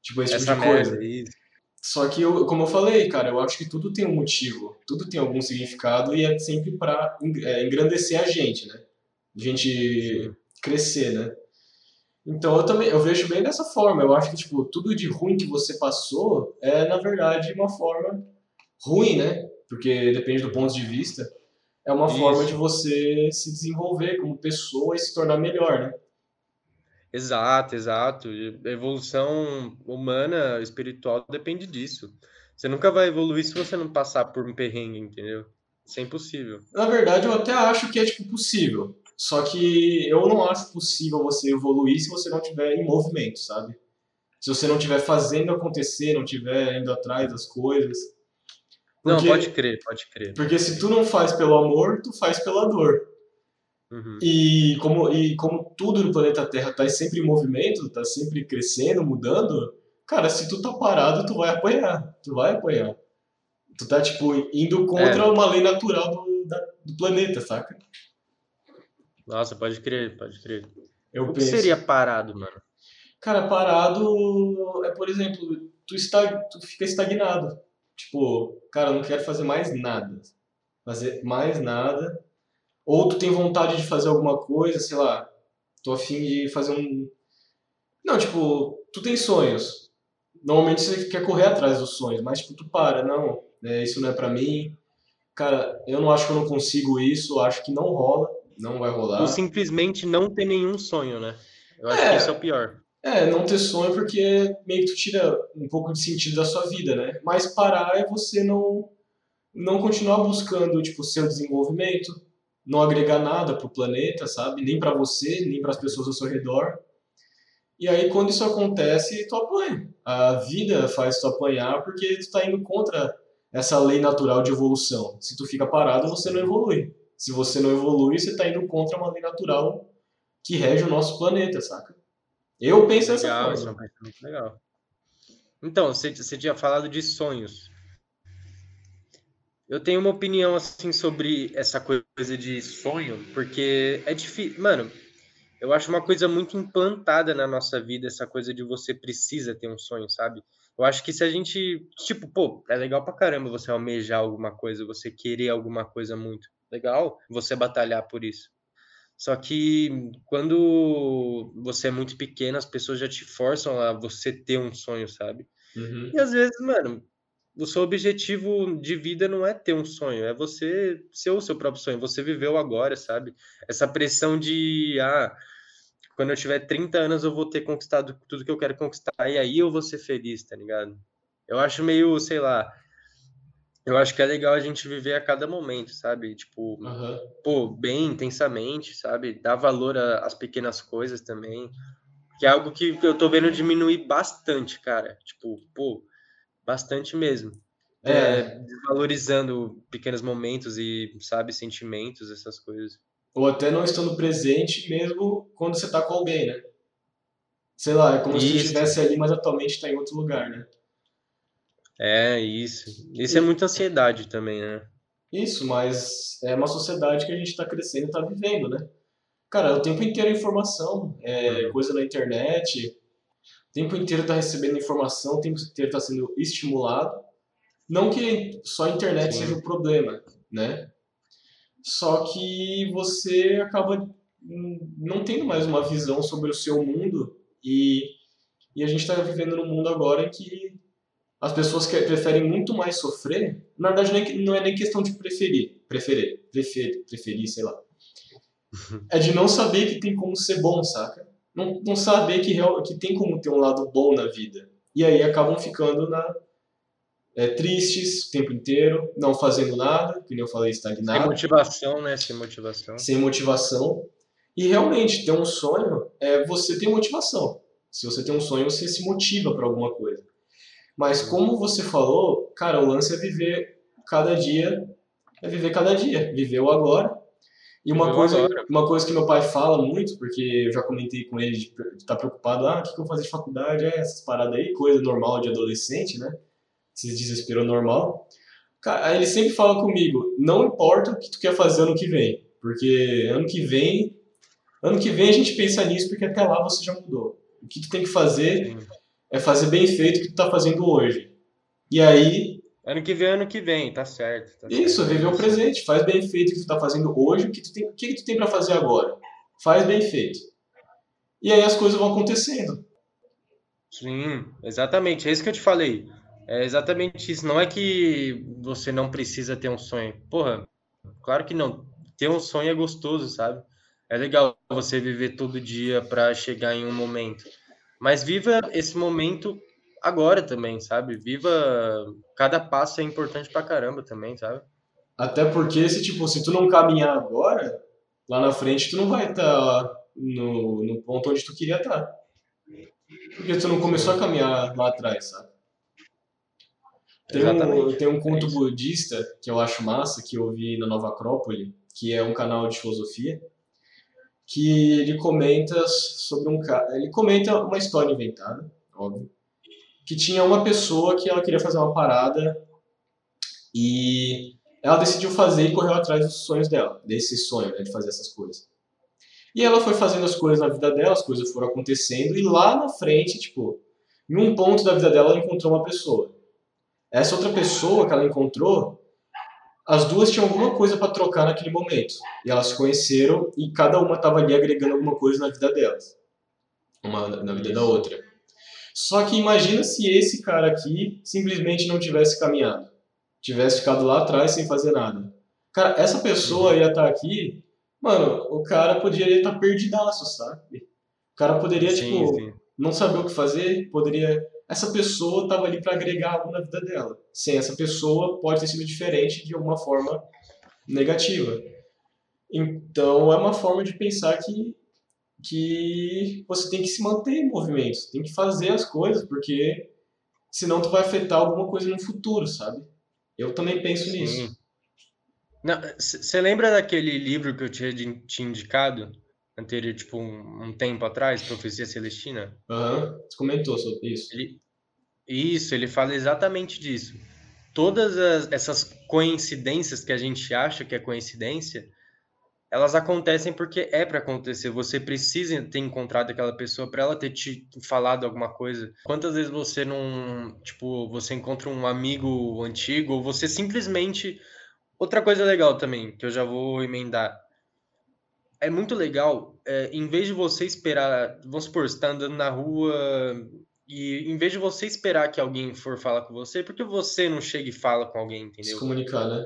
Tipo, esse essa tipo de coisa. Só que, eu, como eu falei, cara, eu acho que tudo tem um motivo, tudo tem algum significado e é sempre para é, engrandecer a gente, né? A gente Sim. crescer, né? Então eu também eu vejo bem dessa forma. Eu acho que tipo tudo de ruim que você passou é na verdade uma forma ruim, né? Porque depende do ponto de vista. É uma Isso. forma de você se desenvolver como pessoa e se tornar melhor, né? Exato, exato. A evolução humana, espiritual, depende disso. Você nunca vai evoluir se você não passar por um perrengue, entendeu? Isso é impossível. Na verdade, eu até acho que é tipo possível. Só que eu não acho possível você evoluir se você não tiver em movimento, sabe? Se você não estiver fazendo acontecer, não estiver indo atrás das coisas. Porque, não, pode crer, pode crer. Porque se tu não faz pelo amor, tu faz pela dor. Uhum. E, como, e como tudo no planeta Terra está sempre em movimento, está sempre crescendo, mudando, cara, se tu tá parado, tu vai apanhar. Tu vai apanhar. Tu tá, tipo, indo contra é. uma lei natural do, da, do planeta, saca? Nossa, pode crer, pode crer. Eu o penso... que seria parado, mano? Cara, parado é, por exemplo, tu, está, tu fica estagnado. Tipo, cara, eu não quero fazer mais nada. Fazer mais nada ou tu tem vontade de fazer alguma coisa, sei lá, tô afim de fazer um. Não, tipo, tu tem sonhos. Normalmente você quer correr atrás dos sonhos, mas tipo, tu para, não, é, isso não é para mim. Cara, eu não acho que eu não consigo isso, acho que não rola, não vai rolar. Ou simplesmente não ter nenhum sonho, né? Eu acho é, que isso é o pior. É, não ter sonho porque meio que tu tira um pouco de sentido da sua vida, né? Mas parar é você não não continuar buscando, tipo, seu desenvolvimento, não agregar nada pro planeta, sabe? Nem para você, nem para as pessoas ao seu redor. E aí, quando isso acontece, tu apanha. A vida faz tu apanhar porque tu tá indo contra essa lei natural de evolução. Se tu fica parado, você não evolui. Se você não evolui, você tá indo contra uma lei natural que rege o nosso planeta, saca? Eu penso legal, dessa forma. Isso é um pensamento legal. Então, você, você tinha falado de sonhos. Eu tenho uma opinião assim sobre essa coisa de sonho, porque é difícil. Mano, eu acho uma coisa muito implantada na nossa vida, essa coisa de você precisa ter um sonho, sabe? Eu acho que se a gente, tipo, pô, é legal pra caramba você almejar alguma coisa, você querer alguma coisa muito. Legal você batalhar por isso. Só que quando você é muito pequeno, as pessoas já te forçam a você ter um sonho, sabe? Uhum. E às vezes, mano, o seu objetivo de vida não é ter um sonho, é você ser o seu próprio sonho, você viveu agora, sabe? Essa pressão de, ah, quando eu tiver 30 anos eu vou ter conquistado tudo que eu quero conquistar e aí eu vou ser feliz, tá ligado? Eu acho meio, sei lá, eu acho que é legal a gente viver a cada momento, sabe? Tipo, Aham. pô, bem intensamente, sabe? Dar valor às pequenas coisas também, que é algo que eu tô vendo diminuir bastante, cara. Tipo, pô, bastante mesmo. É, É, desvalorizando pequenos momentos e, sabe, sentimentos, essas coisas. ou até não estando presente mesmo quando você tá com alguém, né? Sei lá, é como se Isso, estivesse ali, mas atualmente tá em outro lugar, né? É isso. Isso é E- muita ansiedade também, né? Isso, mas é uma sociedade que a gente tá crescendo e tá vivendo, né? Cara, o tempo inteiro é informação, é Uhum. coisa na internet, o tempo inteiro tá recebendo informação, o tempo inteiro tá sendo estimulado. Não que só a internet seja Sim, o problema, né? Só que você acaba não tendo mais uma visão sobre o seu mundo e, e a gente está vivendo num mundo agora em que as pessoas que preferem muito mais sofrer. Na verdade, não é, não é nem questão de preferir, preferir, preferir, preferir, sei lá. É de não saber que tem como ser bom, saca? Não, não saber que, real, que tem como ter um lado bom na vida. E aí acabam ficando na, é, tristes o tempo inteiro, não fazendo nada, que nem eu falei, Sem estagnado, motivação, né? Sem motivação. sem motivação. E realmente, ter um sonho é você ter motivação. Se você tem um sonho, você se motiva para alguma coisa. Mas como você falou, cara, o lance é viver cada dia, é viver cada dia, viver o agora. E uma coisa, agora. uma coisa que meu pai fala muito, porque eu já comentei com ele de estar preocupado, ah, o que que eu vou fazer de faculdade, é essas paradas aí, coisa normal de adolescente, né? Esses desespero normal. Cara, aí ele sempre fala comigo, não importa o que tu quer fazer ano que vem, porque ano que vem, ano que vem a gente pensa nisso porque até lá você já mudou. O que tu tem que fazer Sim. É fazer bem feito o que tu tá fazendo hoje. E aí, Ano que vem, ano que vem, tá certo. Tá isso, certo. viver o presente, faz bem feito o que tu tá fazendo hoje, o que tu tem, o que tu tem para fazer agora. Faz bem feito. E aí as coisas vão acontecendo. Sim, exatamente. É isso que eu te falei. É exatamente isso. Não é que você não precisa ter um sonho. Porra, claro que não. Ter um sonho é gostoso, sabe? É legal você viver todo dia pra chegar em um momento. Mas viva esse momento agora também, sabe? Viva. Cada passo é importante pra caramba também, sabe? Até porque se tipo, se tu não caminhar agora, lá na frente tu não vai estar no, no ponto onde tu queria estar. Porque tu não começou a caminhar lá atrás, sabe? Tem um, Exatamente. tem um É conto isso. budista que eu acho massa, que eu vi na Nova Acrópole, que é um canal de filosofia, que ele comenta sobre um cara. Ele comenta uma história inventada, óbvio, que tinha uma pessoa que ela queria fazer uma parada e ela decidiu fazer e correu atrás dos sonhos dela, desse sonho, né, de fazer essas coisas. E ela foi fazendo as coisas na vida dela, as coisas foram acontecendo, e lá na frente, tipo, em um ponto da vida dela, ela encontrou uma pessoa. Essa outra pessoa que ela encontrou, as duas tinham alguma coisa para trocar naquele momento. E elas se conheceram e cada uma estava ali agregando alguma coisa na vida delas, uma na vida da outra. Só que imagina se esse cara aqui simplesmente não tivesse caminhado, tivesse ficado lá atrás sem fazer nada. Cara, essa pessoa ia estar aqui, mano, o cara poderia estar perdidaço, sabe? O cara poderia, Sim, tipo, sim. não saber o que fazer, poderia essa pessoa estava ali para agregar algo na vida dela. Sem essa pessoa, pode ter sido diferente de alguma forma negativa. Então, é uma forma de pensar que, que você tem que se manter em movimento, tem que fazer as coisas, porque senão tu vai afetar alguma coisa no futuro, sabe? Eu também penso Sim. nisso. Você lembra daquele livro que eu tinha te indicado? Anterior, tipo, um, um tempo atrás, Profecia Celestina? Aham, uhum. você comentou sobre isso. Ele, isso, ele fala exatamente disso. Todas as, essas coincidências que a gente acha que é coincidência, elas acontecem porque é para acontecer. Você precisa ter encontrado aquela pessoa para ela ter te falado alguma coisa. Quantas vezes você não, tipo, você encontra um amigo antigo ou você simplesmente outra coisa legal também, que eu já vou emendar. É muito legal, é, em vez de você esperar, vamos supor, você está andando na rua e em vez de você esperar que alguém for falar com você, por que você não chega e fala com alguém, entendeu? Se comunicar, né?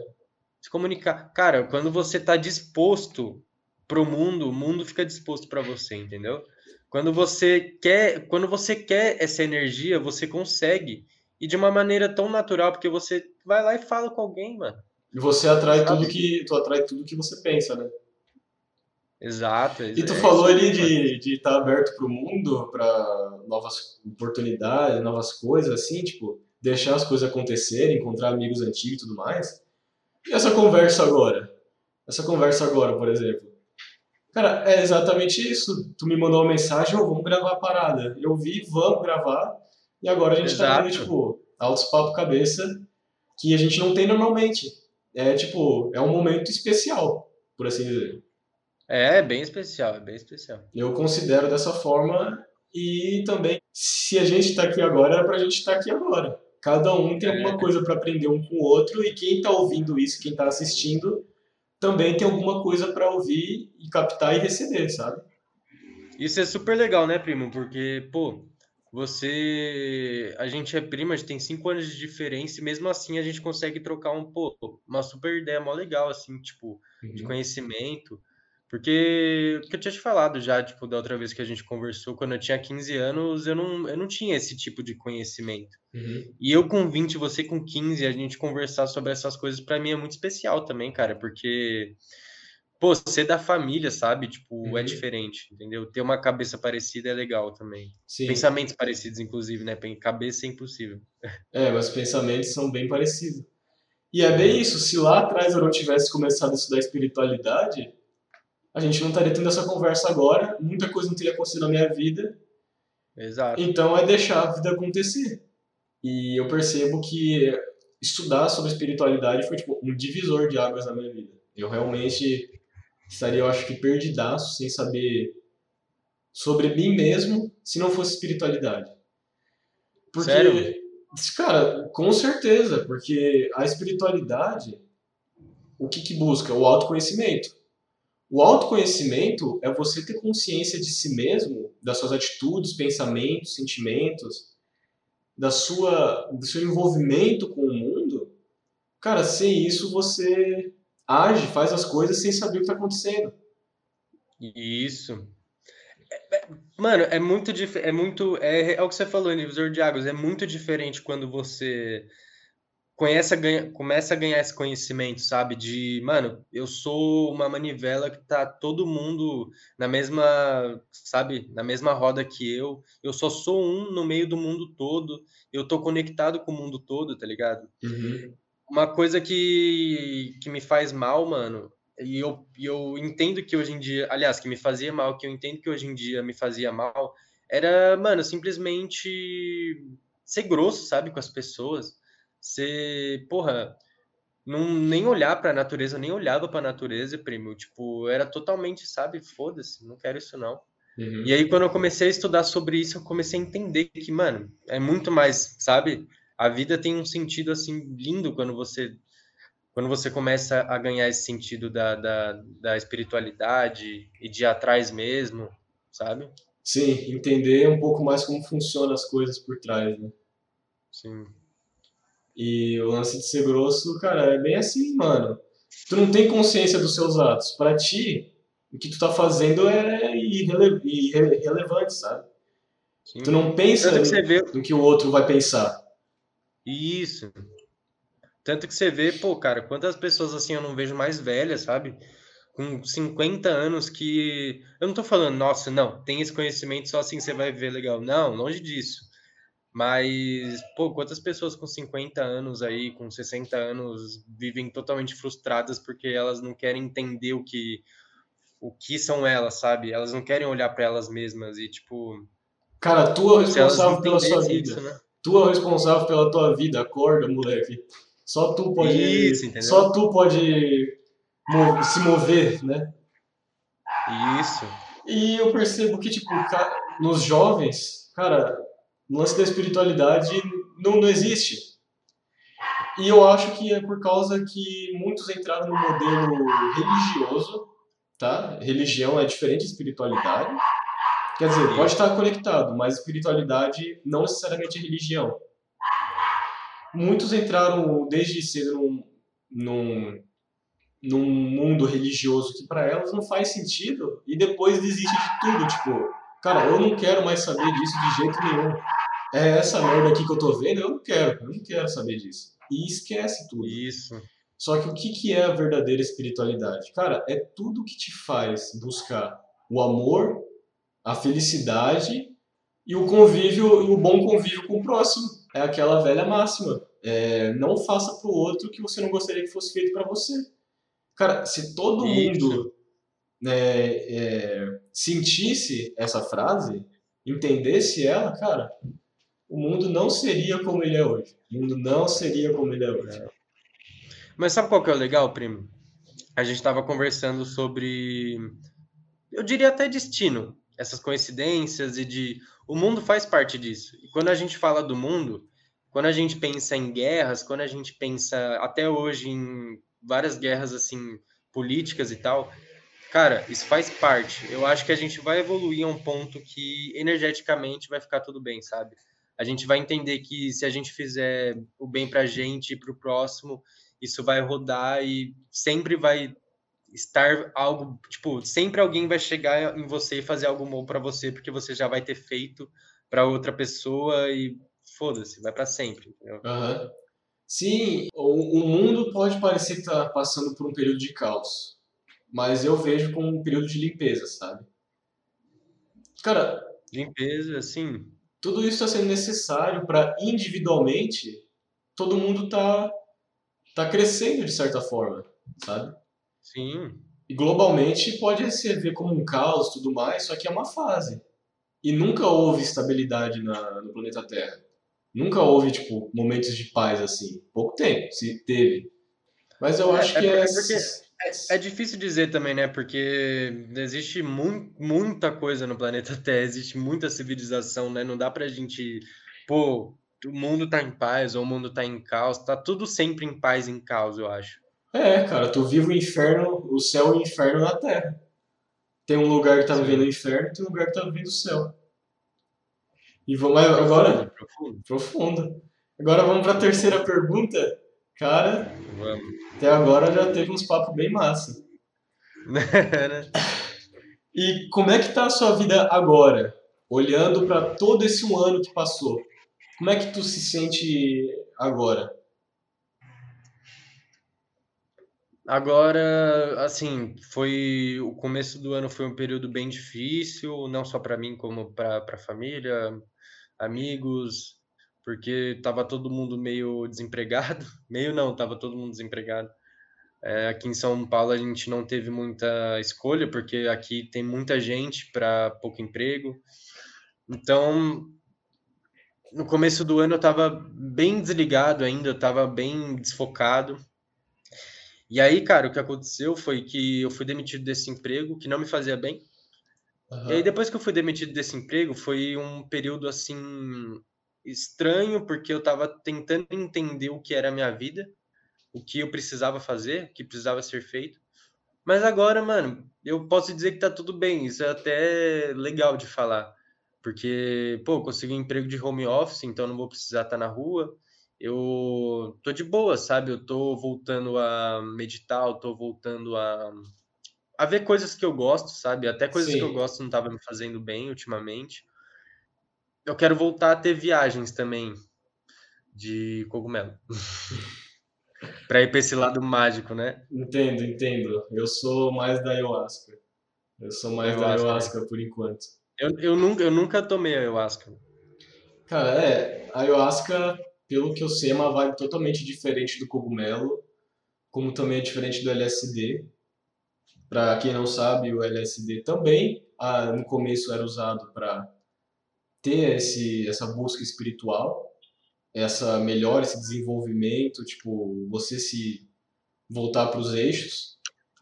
Se comunicar. Cara, quando você tá disposto pro mundo, o mundo fica disposto para você, entendeu? Quando você quer, quando você quer essa energia, você consegue. E de uma maneira tão natural, porque você vai lá e fala com alguém, mano. E você atrai Sabe? tudo que, tu atrai tudo que você pensa, né? Exato. E tu é falou ali de estar tá aberto para o mundo, para novas oportunidades, novas coisas, assim, tipo, deixar as coisas acontecerem, encontrar amigos antigos e tudo mais. E essa conversa agora? Essa conversa agora, por exemplo. Cara, é exatamente isso. Tu me mandou uma mensagem, oh, vamos gravar a parada. Eu vi, vamos gravar. E agora a gente tá Exato. tá tendo, tipo, altos papo cabeça que a gente não tem normalmente. É, tipo, é um momento especial, por assim dizer. É, bem especial, é bem especial. Eu considero dessa forma e também, se a gente está aqui agora, era para a gente estar tá aqui agora. Cada um tem alguma é. coisa para aprender um com o outro e quem está ouvindo isso, quem está assistindo, também tem alguma coisa para ouvir e captar e receber, sabe? Isso é super legal, né, primo? Porque, pô, você. A gente é primo, a gente tem cinco anos de diferença e mesmo assim a gente consegue trocar um, pô, uma super ideia mó legal, assim, tipo, uhum. de conhecimento. Porque, que eu tinha te falado já, tipo, da outra vez que a gente conversou, quando eu tinha 15 anos, eu não, eu não tinha esse tipo de conhecimento. Uhum. E eu com 20, você com 15, a gente conversar sobre essas coisas, para mim é muito especial também, cara, porque, pô, ser da família, sabe? Tipo, é uhum. é diferente, entendeu? Ter uma cabeça parecida é legal também. Sim. Pensamentos parecidos, inclusive, né? Cabeça é impossível. É, mas pensamentos são bem parecidos. E é bem isso, se lá atrás eu não tivesse começado a estudar espiritualidade a gente não estaria tendo essa conversa agora, muita coisa não teria acontecido na minha vida. Exato. Então é deixar a vida acontecer. E eu percebo que estudar sobre espiritualidade foi tipo um divisor de águas na minha vida. Eu realmente estaria, eu acho que perdidaço, sem saber sobre mim mesmo, se não fosse espiritualidade. Porque, Sério? cara, com certeza, porque a espiritualidade, o que que busca? O autoconhecimento. O autoconhecimento é você ter consciência de si mesmo, das suas atitudes, pensamentos, sentimentos, da sua, do seu envolvimento com o mundo. Cara, sem isso você age, faz as coisas sem saber o que está acontecendo. Isso. É, é, mano, é muito é muito é, é o que você falou, divisor de águas, é muito diferente quando você conhece a ganha, começa a ganhar esse conhecimento, sabe? De, mano, eu sou uma manivela que tá todo mundo na mesma, sabe? Na mesma roda que eu. Eu só sou um no meio do mundo todo. Eu tô conectado com o mundo todo, tá ligado? Uhum. Uma coisa que, que me faz mal, mano, e eu, eu entendo que hoje em dia, aliás, que me fazia mal, que eu entendo que hoje em dia me fazia mal, era, mano, simplesmente ser grosso, sabe, com as pessoas você, porra, não, nem olhar para a natureza, nem olhava para a natureza, primo. Tipo, era totalmente, sabe, foda-se, não quero isso não. Uhum. E aí, quando eu comecei a estudar sobre isso, eu comecei a entender que, mano, é muito mais, sabe? A vida tem um sentido, assim, lindo quando você quando você começa a ganhar esse sentido da, da, da espiritualidade e de atrás mesmo, sabe? Sim, entender um pouco mais como funcionam as coisas por trás, né? Sim. E o lance de ser grosso, cara, é bem assim, mano. Tu não tem consciência dos seus atos. Para ti, o que tu tá fazendo é irrele irrelevante, sabe? Sim. Tu não pensa no que, vê... no que o outro vai pensar. Isso. Tanto que você vê, pô, cara, quantas pessoas assim eu não vejo mais velhas, sabe? Com 50 anos que. Eu não tô falando, nossa, não, tem esse conhecimento, só assim você vai ver legal. Não, longe disso. Mas, pô, quantas pessoas com 50 anos aí, com 60 anos, vivem totalmente frustradas porque elas não querem entender o que o que são elas, sabe? Elas não querem olhar para elas mesmas e tipo, cara, tu é responsável pela sua vida. Isso, né? Tu é responsável pela tua vida, acorda, moleque. Só tu pode Isso, só tu pode se mover, né? Isso. E eu percebo que tipo, nos jovens, cara, o lance da espiritualidade não, não existe. E eu acho que é por causa que muitos entraram no modelo religioso, tá? Religião é diferente de espiritualidade. Quer dizer, pode estar conectado, mas espiritualidade não necessariamente é religião. Muitos entraram desde cedo num, num, num mundo religioso que para elas não faz sentido e depois desiste de tudo. Tipo, cara, eu não quero mais saber disso de jeito nenhum é essa merda aqui que eu tô vendo, eu não quero, eu não quero saber disso. E esquece tudo. Isso. Só que o que, que é a verdadeira espiritualidade? Cara, é tudo que te faz buscar o amor, a felicidade e o convívio e o bom convívio com o próximo. É aquela velha máxima. É, não faça pro outro o que você não gostaria que fosse feito para você. Cara, se todo Isso. mundo né, é, sentisse essa frase, entendesse ela, cara, o mundo não seria como ele é hoje. O mundo não seria como ele é hoje. Mas sabe qual que é o legal, primo? A gente estava conversando sobre, eu diria até destino, essas coincidências e de o mundo faz parte disso. E quando a gente fala do mundo, quando a gente pensa em guerras, quando a gente pensa até hoje em várias guerras assim políticas e tal, cara, isso faz parte. Eu acho que a gente vai evoluir a um ponto que energeticamente vai ficar tudo bem, sabe? A gente vai entender que se a gente fizer o bem para a gente e para o próximo, isso vai rodar e sempre vai estar algo, tipo, sempre alguém vai chegar em você e fazer algo bom para você, porque você já vai ter feito para outra pessoa e foda-se, vai para sempre. Uhum. Sim, o, o, mundo pode parecer estar tá passando por um período de caos, mas eu vejo como um período de limpeza, sabe? Cara. Limpeza, sim tudo isso está sendo necessário para individualmente todo mundo tá tá crescendo de certa forma, sabe? Sim. E globalmente pode se ver como um caos, tudo mais, só que é uma fase. E nunca houve estabilidade na, no planeta Terra. Nunca houve tipo momentos de paz assim. Pouco tempo, se teve. Mas eu é, acho é, que é, é porque é, é, difícil dizer também, né? Porque existe mu muita coisa no planeta Terra, existe muita civilização, né? Não dá pra gente, pô, o mundo tá em paz ou o mundo tá em caos, tá tudo sempre em paz e em caos, eu acho. É, cara, tu vive o inferno, o céu e o inferno na Terra. Tem um lugar que tá vivendo o inferno, tem um lugar que tá vivendo o céu. E vamos agora. Profundo. Profundo. Agora vamos para a terceira pergunta. Cara, Vamos. até agora já teve uns papos bem massa. E como é que tá a sua vida agora? Olhando para todo esse um ano que passou. Como é que tu se sente agora? Agora, assim, foi o começo do ano foi um período bem difícil, não só para mim como para a família, amigos, porque estava todo mundo meio desempregado. Meio não, estava todo mundo desempregado. É, aqui em São Paulo a gente não teve muita escolha, porque aqui tem muita gente para pouco emprego. Então, no começo do ano eu estava bem desligado ainda, eu estava bem desfocado. E aí, cara, o que aconteceu foi que eu fui demitido desse emprego, que não me fazia bem. Uhum. E aí, depois que eu fui demitido desse emprego, foi um período assim estranho, porque eu estava tentando entender o que era a minha vida, o que eu precisava fazer, o que precisava ser feito. Mas agora, mano, eu posso dizer que tá tudo bem, isso é até legal de falar. Porque, pô, consegui um emprego de home office, então não vou precisar estar tá na rua. Eu tô de boa, sabe? Eu tô voltando a meditar, eu tô voltando a, a ver coisas que eu gosto, sabe? Até coisas Sim. que eu gosto não tava me fazendo bem ultimamente eu quero voltar a ter viagens também de cogumelo. para ir para esse lado mágico, né? Entendo, entendo. Eu sou mais da ayahuasca. Eu sou mais ayahuasca, da ayahuasca por enquanto. Eu, eu, nunca, eu nunca tomei ayahuasca. Cara, é. A ayahuasca, pelo que eu sei, é uma vibe totalmente diferente do cogumelo, como também é diferente do LSD. Para quem não sabe, o LSD também ah, no começo era usado para ter esse, essa busca espiritual, essa melhora, esse desenvolvimento, tipo, você se voltar para os eixos.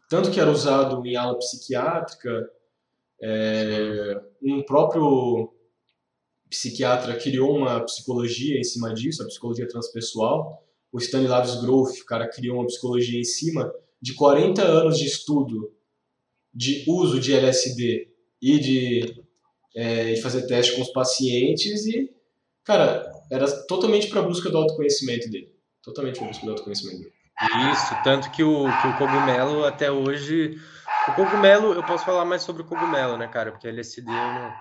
Tanto que era usado em aula psiquiátrica, é, um próprio psiquiatra criou uma psicologia em cima disso, a psicologia transpessoal. O Stanislav Grof, o cara criou uma psicologia em cima de 40 anos de estudo de uso de LSD e de, é, de fazer teste com os pacientes e, cara, era totalmente para busca do autoconhecimento dele. Totalmente para busca do autoconhecimento dele. Isso, tanto que o, que o cogumelo até hoje. O cogumelo, eu posso falar mais sobre o cogumelo, né, cara? Porque LSD eu não.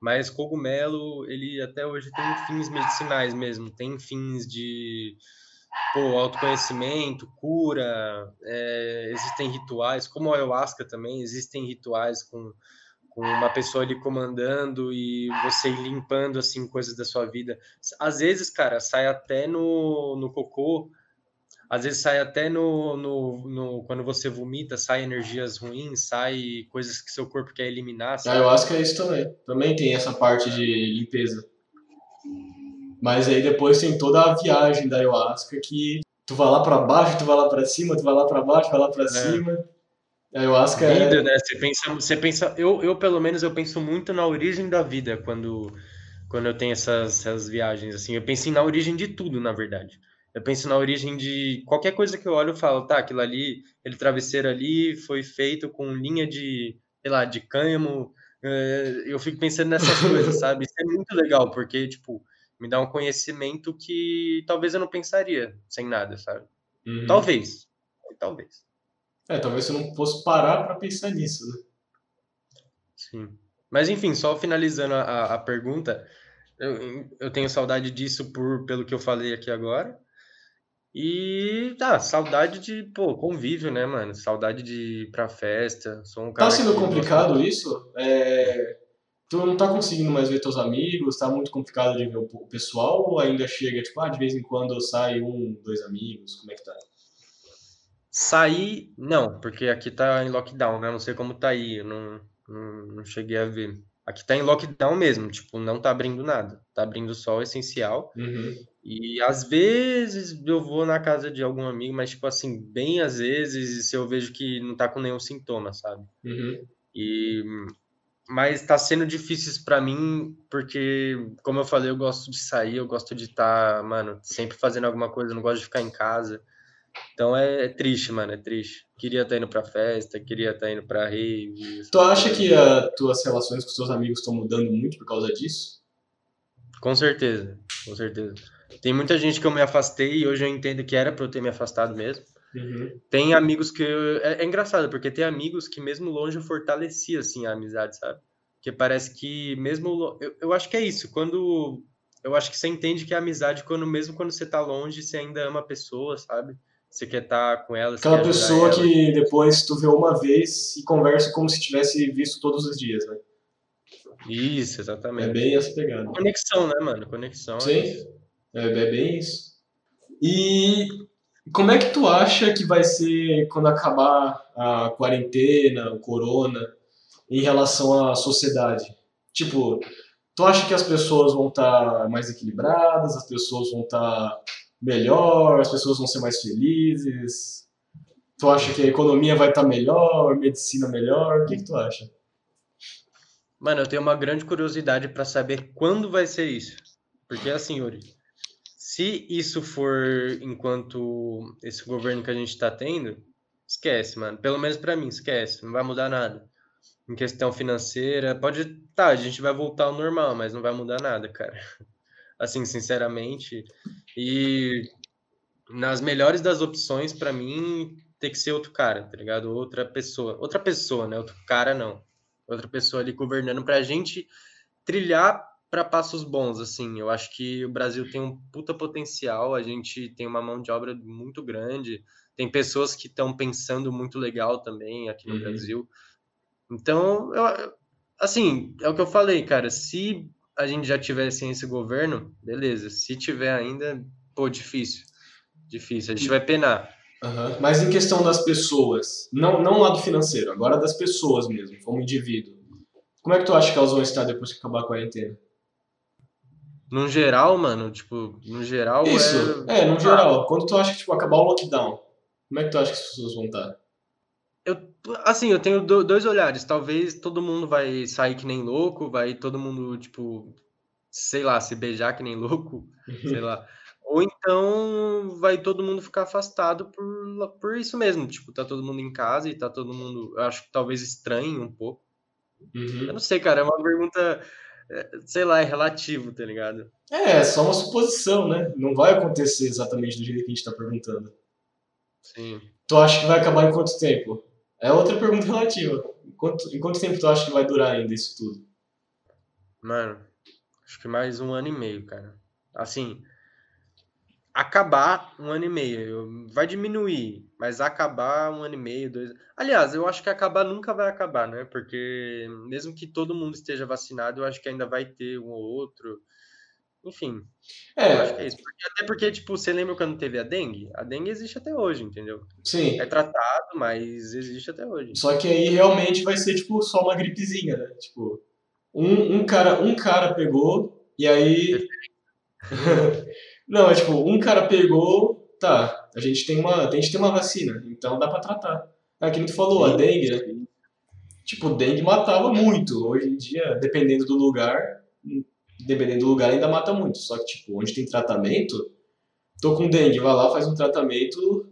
Mas cogumelo, ele até hoje tem fins medicinais mesmo, tem fins de pô, autoconhecimento, cura, é, existem rituais, como a ayahuasca também, existem rituais com uma pessoa ali comandando e você limpando assim coisas da sua vida. Às vezes, cara, sai até no, no cocô, às vezes sai até no, no, no quando você vomita, sai energias ruins, sai coisas que seu corpo quer eliminar. Sabe? A ayahuasca é isso também. Também tem essa parte de limpeza. Mas aí depois tem toda a viagem da ayahuasca que tu vai lá para baixo, tu vai lá para cima, tu vai lá para baixo, vai lá para é. cima. Ayahuasca é vida, é... né? Você pensa, você pensa, eu, eu pelo menos eu penso muito na origem da vida quando quando eu tenho essas, essas viagens assim. Eu penso na origem de tudo, na verdade. Eu penso na origem de qualquer coisa que eu olho, eu falo, tá, aquilo ali, aquele travesseiro ali foi feito com linha de, sei lá, de cânhamo. Eh, eu fico pensando nessas coisas, sabe? Isso é muito legal, porque, tipo, me dá um conhecimento que talvez eu não pensaria sem nada, sabe? Uhum. Talvez. Talvez. É, talvez você não fosse parar para pensar nisso, né? Sim. Mas enfim, só finalizando a, a pergunta, eu, eu tenho saudade disso por, pelo que eu falei aqui agora. E tá, saudade de, pô, convívio, né, mano? Saudade de ir pra festa. Sou um cara tá sendo complicado isso? É tu não tá conseguindo mais ver teus amigos, tá muito complicado de ver o pessoal, ou ainda chega, tipo, ah, de vez em quando sai um, dois amigos, como é que tá? Sair, não, porque aqui tá em lockdown, né? Não sei como tá aí, eu não, não, não cheguei a ver. Aqui tá em lockdown mesmo, tipo, não tá abrindo nada. Tá abrindo só o essencial. Uhum. E às vezes eu vou na casa de algum amigo, mas, tipo assim, bem às vezes, se eu vejo que não tá com nenhum sintoma, sabe? Uhum. E mas está sendo difícil para mim, porque, como eu falei, eu gosto de sair, eu gosto de estar, tá, mano, sempre fazendo alguma coisa, eu não gosto de ficar em casa. Então é, é triste, mano, é triste. Queria estar tá indo pra festa, queria estar tá indo pra rave. Tu acha que as tuas relações com seus amigos estão mudando muito por causa disso? Com certeza, com certeza. Tem muita gente que eu me afastei e hoje eu entendo que era para eu ter me afastado mesmo. Uhum. Tem amigos que. É, é, engraçado, porque tem amigos que, mesmo longe, fortalecia assim, a amizade, sabe? Porque parece que, mesmo. Eu, eu acho que é isso. Quando. Eu acho que você entende que a amizade, quando mesmo quando você tá longe, você ainda ama a pessoa, sabe? Você quer estar com ela. Aquela pessoa que depois tu vê uma vez e conversa como se tivesse visto todos os dias, né? Isso, exatamente. É bem essa pegada. Conexão, né, mano? Conexão. Sim. É, é bem isso. E como é que tu acha que vai ser quando acabar a quarentena, o corona, em relação à sociedade? Tipo, tu acha que as pessoas vão estar tá mais equilibradas, as pessoas vão estar tá melhor, as pessoas vão ser mais felizes? Tu acha que a economia vai estar tá melhor, medicina melhor? O que, que tu acha? Mano, eu tenho uma grande curiosidade para saber quando vai ser isso. Porque assim, Yuri, se isso for enquanto esse governo que a gente está tendo, esquece, mano. Pelo menos para mim, esquece. Não vai mudar nada. Em questão financeira, pode. Tá, a gente vai voltar ao normal, mas não vai mudar nada, cara. Assim, sinceramente. E nas melhores das opções, para mim, tem que ser outro cara, tá ligado? Outra pessoa. Outra pessoa, né? Outro cara, não. Outra pessoa ali governando pra gente trilhar para passos bons, assim. Eu acho que o Brasil tem um puta potencial, a gente tem uma mão de obra muito grande, tem pessoas que estão pensando muito legal também aqui no uhum. Brasil. Então, eu, assim, é o que eu falei, cara. Se a gente já tivesse esse governo, beleza. Se tiver ainda, pô, difícil. Difícil. A gente vai penar. Uhum. Mas em questão das pessoas, não, não lado financeiro, agora das pessoas mesmo, como indivíduo. Como é que tu acha que elas vão estar depois que acabar a quarentena? No geral, mano, tipo, no geral Isso, é... é, no geral. Quando tu acha que, tipo, acabar o lockdown, como é que tu acha que as pessoas vão estar? Eu, assim, eu tenho dois olhares. Talvez todo mundo vai sair que nem louco, vai todo mundo, tipo, sei lá, se beijar que nem louco, sei lá. Ou então vai todo mundo ficar afastado por, por isso mesmo. Tipo, tá todo mundo em casa e tá todo mundo. Eu acho que talvez estranhe um pouco. Uhum. Eu não sei, cara, é uma pergunta, é, sei lá, é relativo, tá ligado? É, é só uma suposição, né? Não vai acontecer exatamente do jeito que a gente tá perguntando. Sim. Tu acha que vai acabar em quanto tempo? É outra pergunta relativa. Quanto, em quanto tempo tu acha que vai durar ainda isso tudo? Mano, acho que mais um ano e meio, cara. Assim, acabar um ano e meio. Vai diminuir, mas acabar um ano e meio, dois. Aliás, eu acho que acabar nunca vai acabar, né? Porque mesmo que todo mundo esteja vacinado, eu acho que ainda vai ter um ou outro. Enfim. É. Eu acho que é isso. Até porque, tipo, você lembra quando teve a dengue? A dengue existe até hoje, entendeu? Sim. É tratado, mas existe até hoje. Só que aí realmente vai ser, tipo, só uma gripezinha, né? Tipo, um, um, cara, um cara pegou e aí. Não, é tipo, um cara pegou, tá, a gente tem uma, a gente tem uma vacina, então dá para tratar. É que tu falou, a dengue, né? Tipo, dengue matava muito. Hoje em dia, dependendo do lugar, dependendo do lugar ainda mata muito. Só que, tipo, onde tem tratamento, tô com dengue, vai lá, faz um tratamento,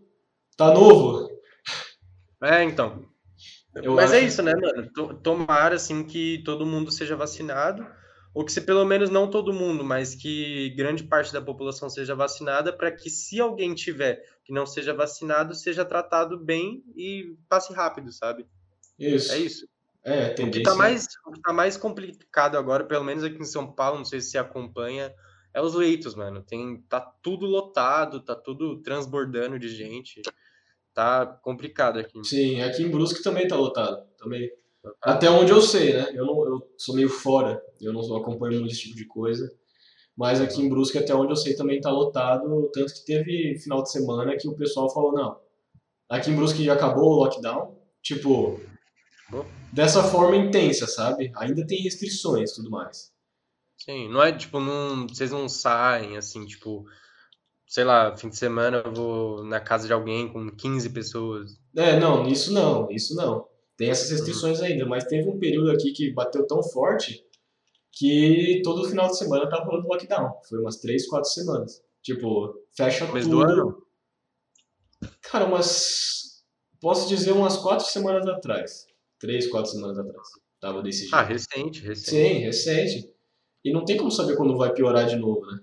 tá novo. É, então. Eu Mas é acho... é isso, né, mano? Tomara, assim, que todo mundo seja vacinado ou que se pelo menos não todo mundo, mas que grande parte da população seja vacinada, para que se alguém tiver que não seja vacinado, seja tratado bem e passe rápido, sabe? Isso. É isso. É, o que está mais, tá mais complicado agora, pelo menos aqui em São Paulo, não sei se você acompanha, é os leitos, mano. Tem, tá tudo lotado, tá tudo transbordando de gente. Tá complicado aqui. Sim, aqui em Brusque também tá lotado. Também. Até onde eu sei, né? Eu, não, eu sou meio fora, eu não acompanho muito esse tipo de coisa. Mas aqui em Brusque, até onde eu sei, também tá lotado. Tanto que teve final de semana que o pessoal falou: não, aqui em Brusque já acabou o lockdown. Tipo, dessa forma intensa, sabe? Ainda tem restrições e tudo mais. Sim, não é tipo, não, vocês não saem assim, tipo, sei lá, fim de semana eu vou na casa de alguém com 15 pessoas. É, não, isso não, isso não. Tem essas restrições ainda, mas teve um período aqui que bateu tão forte que todo final de semana tava rolando lockdown. Foi umas três, quatro semanas. Tipo, fecha Mês tudo. Do ano? Cara, umas. Posso dizer umas quatro semanas atrás. Três, quatro semanas atrás. Tava desse ah, jeito. Ah, recente, recente. Sim, recente. E não tem como saber quando vai piorar de novo, né?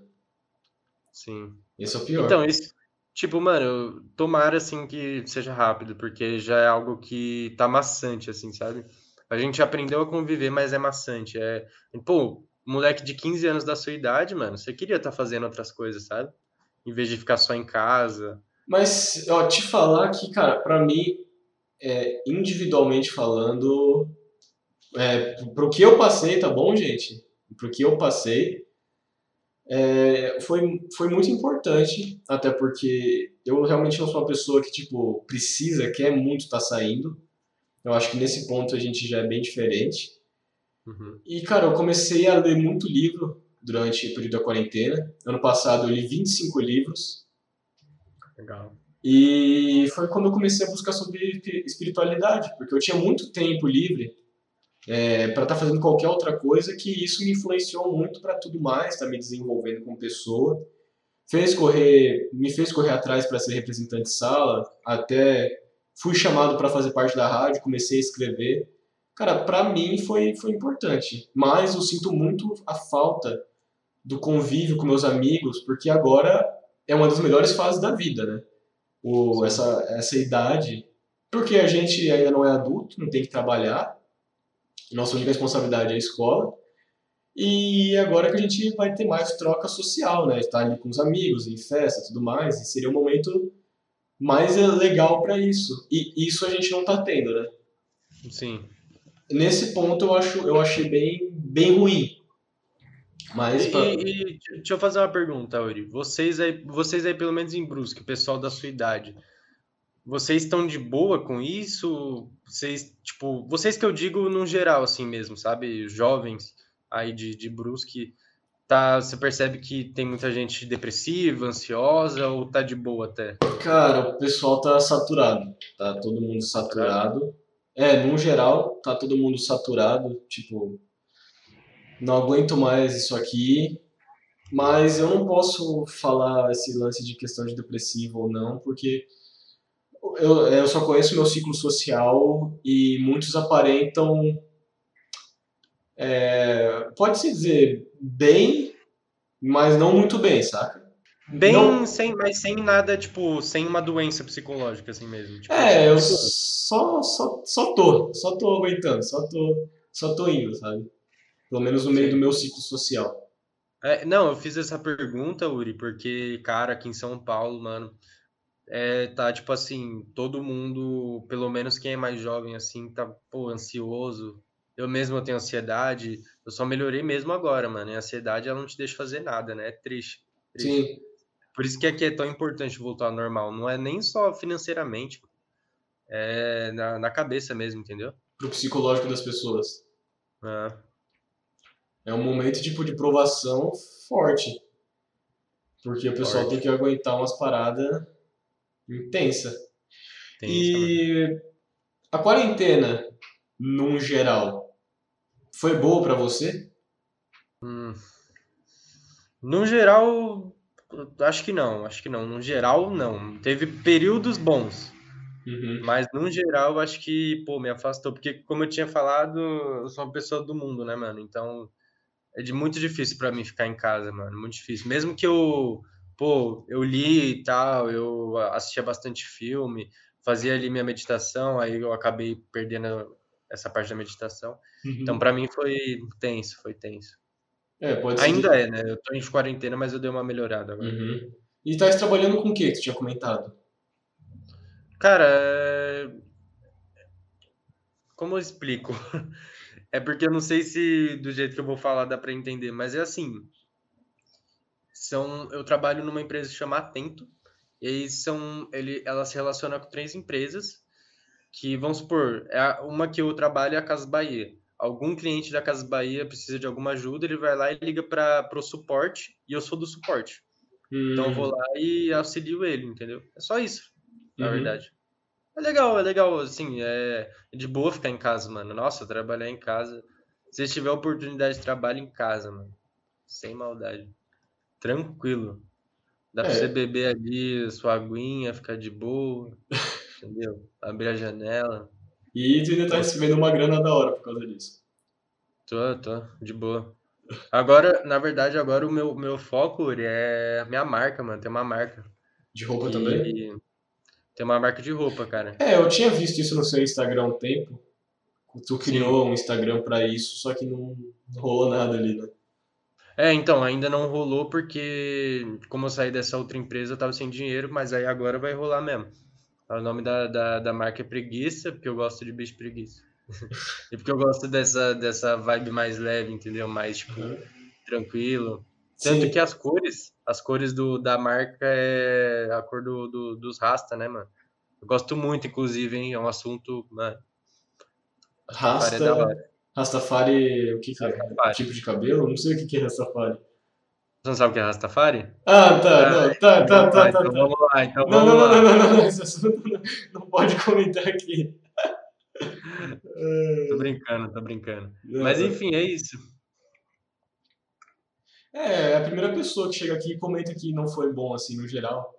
Sim. Esse é o pior. Então, isso, Tipo, mano, tomara assim que seja rápido, porque já é algo que tá maçante, assim, sabe? A gente aprendeu a conviver, mas é maçante. É, pô, moleque de 15 anos da sua idade, mano, você queria estar tá fazendo outras coisas, sabe? Em vez de ficar só em casa. Mas, ó, te falar que, cara, para mim, é, individualmente falando, é, pro que eu passei, tá bom, gente? Pro que eu passei, é, foi, foi muito importante, até porque eu realmente não sou uma pessoa que, tipo, precisa, quer muito estar tá saindo. Eu acho que nesse ponto a gente já é bem diferente. Uhum. E, cara, eu comecei a ler muito livro durante o período da quarentena. Ano passado eu li 25 livros. Legal. E foi quando eu comecei a buscar sobre espiritualidade, porque eu tinha muito tempo livre é, para estar tá fazendo qualquer outra coisa, que isso me influenciou muito para tudo mais, tá me desenvolvendo como pessoa. Fez correr, me fez correr atrás para ser representante de sala, até fui chamado para fazer parte da rádio, comecei a escrever. Cara, para mim foi, foi importante, mas eu sinto muito a falta do convívio com meus amigos, porque agora é uma das melhores fases da vida, né? O, essa, essa idade, porque a gente ainda não é adulto, não tem que trabalhar, nossa única responsabilidade é a escola. E agora que a gente vai ter mais troca social, né? Estar ali com os amigos, em festa tudo mais, e seria um momento mais legal para isso. E isso a gente não tá tendo, né? Sim. Nesse ponto eu acho eu achei bem bem ruim. Mas E, pra- e- deixa eu fazer uma pergunta, Uri. Vocês aí, vocês aí, pelo menos em Brusque, o pessoal da sua idade, vocês estão de boa com isso? Vocês, tipo, vocês que eu digo no geral, assim mesmo, sabe? Jovens aí de, de Brusque, tá, você percebe que tem muita gente depressiva, ansiosa, ou tá de boa até? Cara, o pessoal tá saturado. Tá todo mundo saturado. É, no geral, tá todo mundo saturado. Tipo, não aguento mais isso aqui. Mas eu não posso falar esse lance de questão de depressivo ou não, porque eu, eu só conheço meu ciclo social e muitos aparentam, é, pode-se dizer, bem, mas não muito bem, saca? Bem, Não- sem, mas sem nada, tipo, sem uma doença psicológica, assim mesmo. Tipo, É, eu só, só, só tô, só tô aguentando, só tô, só tô indo, sabe? Pelo menos no meio do meu ciclo social. É, não, eu fiz essa pergunta, Uri, porque, cara, aqui em São Paulo, mano, é, tá tipo assim, todo mundo, pelo menos quem é mais jovem, assim, tá, pô, ansioso. Eu mesmo tenho ansiedade, eu só melhorei mesmo agora, mano. E a ansiedade, ela não te deixa fazer nada, né? É triste. triste. Sim, Por isso que aqui é tão importante voltar ao normal. Não é nem só financeiramente, é na, na cabeça mesmo, entendeu? pro psicológico das pessoas. É, É um momento tipo de provação forte. Porque o pessoal Forte. tem que aguentar umas paradas intensas. tem isso também. E a quarentena, num geral, foi boa pra você? Hum. No geral, acho que não, acho que não. No geral, não. Teve períodos bons, Uhum. mas no geral, acho que, pô, me afastou. Porque, como eu tinha falado, eu sou uma pessoa do mundo, né, mano? Então, é de muito difícil pra mim ficar em casa, mano. Muito difícil. Mesmo que eu, pô, eu li e tal, eu assistia bastante filme, fazia ali minha meditação, aí eu acabei perdendo essa parte da meditação. Uhum. Então, pra mim, foi tenso, foi tenso. É, pode ser. Ainda é, né? Eu tô em quarentena, mas eu dei uma melhorada agora. Uhum. E tá trabalhando com o que que tu tinha comentado? Cara, é... como eu explico? É porque eu não sei se do jeito que eu vou falar dá pra entender, mas é assim. São, eu trabalho numa empresa que chama Atento, e aí são, ele, ela se relaciona com três empresas que, vamos supor, é uma que eu trabalho é a Casas Bahia. Algum cliente da Casas Bahia precisa de alguma ajuda, ele vai lá e liga para o suporte, e eu sou do suporte. Então eu vou lá e auxilio ele, entendeu? É só isso, na Uhum. verdade. É legal, é legal, assim, é de boa ficar em casa, mano. Nossa, trabalhar em casa. Se tiver oportunidade de trabalho em casa, mano. Sem maldade. Tranquilo. Dá pra É. você beber ali sua aguinha, ficar de boa, entendeu? Abrir a janela. E tu ainda tá recebendo uma grana da hora por causa disso. Tô, tô, de boa. Agora, na verdade, agora o meu, meu foco é minha marca, mano. Tem uma marca. De roupa E também? Tem uma marca de roupa, cara. É, eu tinha visto isso no seu Instagram há um tempo. Tu criou um Instagram pra isso, só que não não rolou nada ali, né? É, então, ainda não rolou porque, como eu saí dessa outra empresa, eu tava sem dinheiro, mas aí agora vai rolar mesmo. O nome da, da, da marca é Preguiça, porque eu gosto de bicho preguiça. E porque eu gosto dessa, dessa vibe mais leve, entendeu? Mais, tipo, tranquilo. Tanto Sim. que as cores, as cores do, da marca é a cor do, do- dos rasta, né, mano? Eu gosto muito, inclusive, hein? É um assunto, mano, é Rasta. Rastafari, o que que é? Rastafari. Tipo de cabelo? Não sei o que é Rastafari. Você não sabe o que é Rastafari? Ah, tá, Ah, não, tá, tá, Então tá, vai, tá, então tá. vamos lá, então Não, vamos não, não, lá. não, não, não, não, esse assunto não, pode comentar aqui. Tô brincando, tô brincando. Mas enfim, é isso. É, é a primeira pessoa que chega aqui e comenta que não foi bom assim no geral.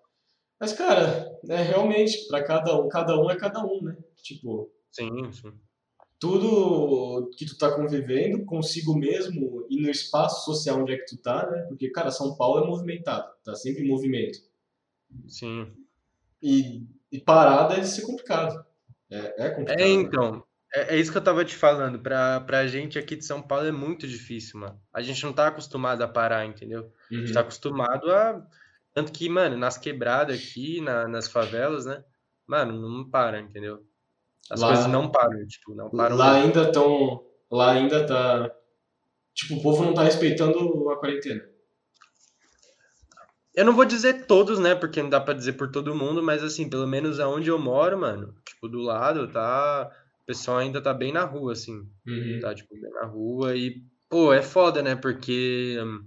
Mas, cara, é realmente, pra cada um, cada um é cada um, né? Tipo, Sim, sim. tudo que tu tá convivendo consigo mesmo e no espaço social onde é que tu tá, né? Porque, cara, São Paulo é movimentado, tá sempre em movimento. Sim. E, e parar deve ser complicado. É, é complicado. É, então. É, é isso que eu tava te falando. Pra, pra gente aqui de São Paulo é muito difícil, mano. A gente não tá acostumado a parar, entendeu? A gente tá Uhum. acostumado a. Tanto que, mano, nas quebradas aqui, na- nas favelas, né? Mano, não para, entendeu? As coisas Lá, não param, tipo, não param lá mesmo. ainda tão, lá ainda tá, tipo, o povo não tá respeitando a quarentena. Eu não vou dizer todos, né? Porque não dá pra dizer por todo mundo, mas assim, pelo menos aonde eu moro, mano, tipo, do lado, tá. O pessoal ainda tá bem na rua, assim. Uhum. Tá, tipo, bem na rua e, pô, é foda, né? Porque hum,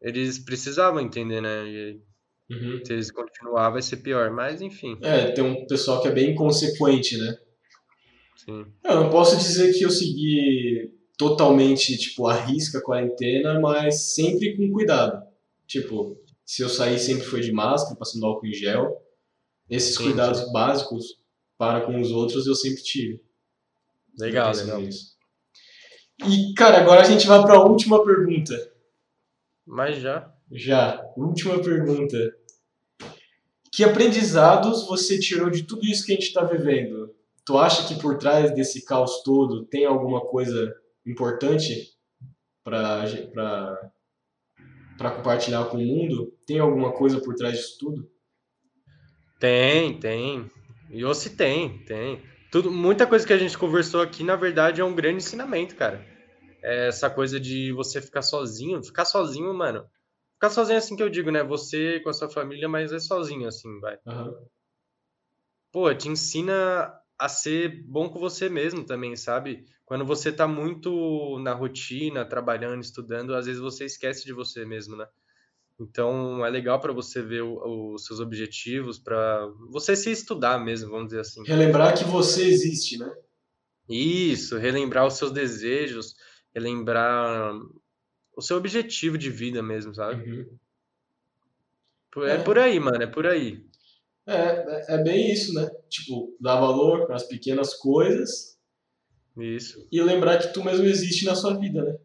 eles precisavam entender, né? E Uhum. se eles continuar, vai ser pior. Mas, enfim, É, tem um pessoal que é bem inconsequente, né? sim. Eu não posso dizer que eu segui totalmente, tipo, à risca a quarentena, mas sempre com cuidado. Tipo, se eu sair sempre foi de máscara, passando álcool em gel. Esses Sim, cuidados básicos para com os outros eu sempre tive. Legal, legal. nisso. E, cara, agora a gente vai para a última pergunta. Mas já. Já, última pergunta. Que aprendizados você tirou de tudo isso que a gente está vivendo? Tu acha que por trás desse caos todo tem alguma coisa importante para compartilhar com o mundo? Tem alguma coisa por trás disso tudo? Tem, tem. E se tem, tem. Tudo, muita coisa que a gente conversou aqui, na verdade, é um grande ensinamento, cara. É essa coisa de você ficar sozinho. Ficar sozinho, mano. Ficar sozinho assim que eu digo, né? Você com a sua família, mas é sozinho, assim, vai. Aham. Pô, te ensina a ser bom com você mesmo também, sabe? Quando você tá muito na rotina, trabalhando, estudando, às vezes você esquece de você mesmo, né? Então é legal pra você ver os seus objetivos, pra você se estudar mesmo, vamos dizer assim. Relembrar que você existe, né? Isso, relembrar os seus desejos, relembrar o seu objetivo de vida mesmo, sabe? Uhum. Por- É É, por aí, mano, é por aí. é, é é bem isso, né? Tipo, dar valor às pequenas coisas Isso. e lembrar que tu mesmo existe na sua vida, né?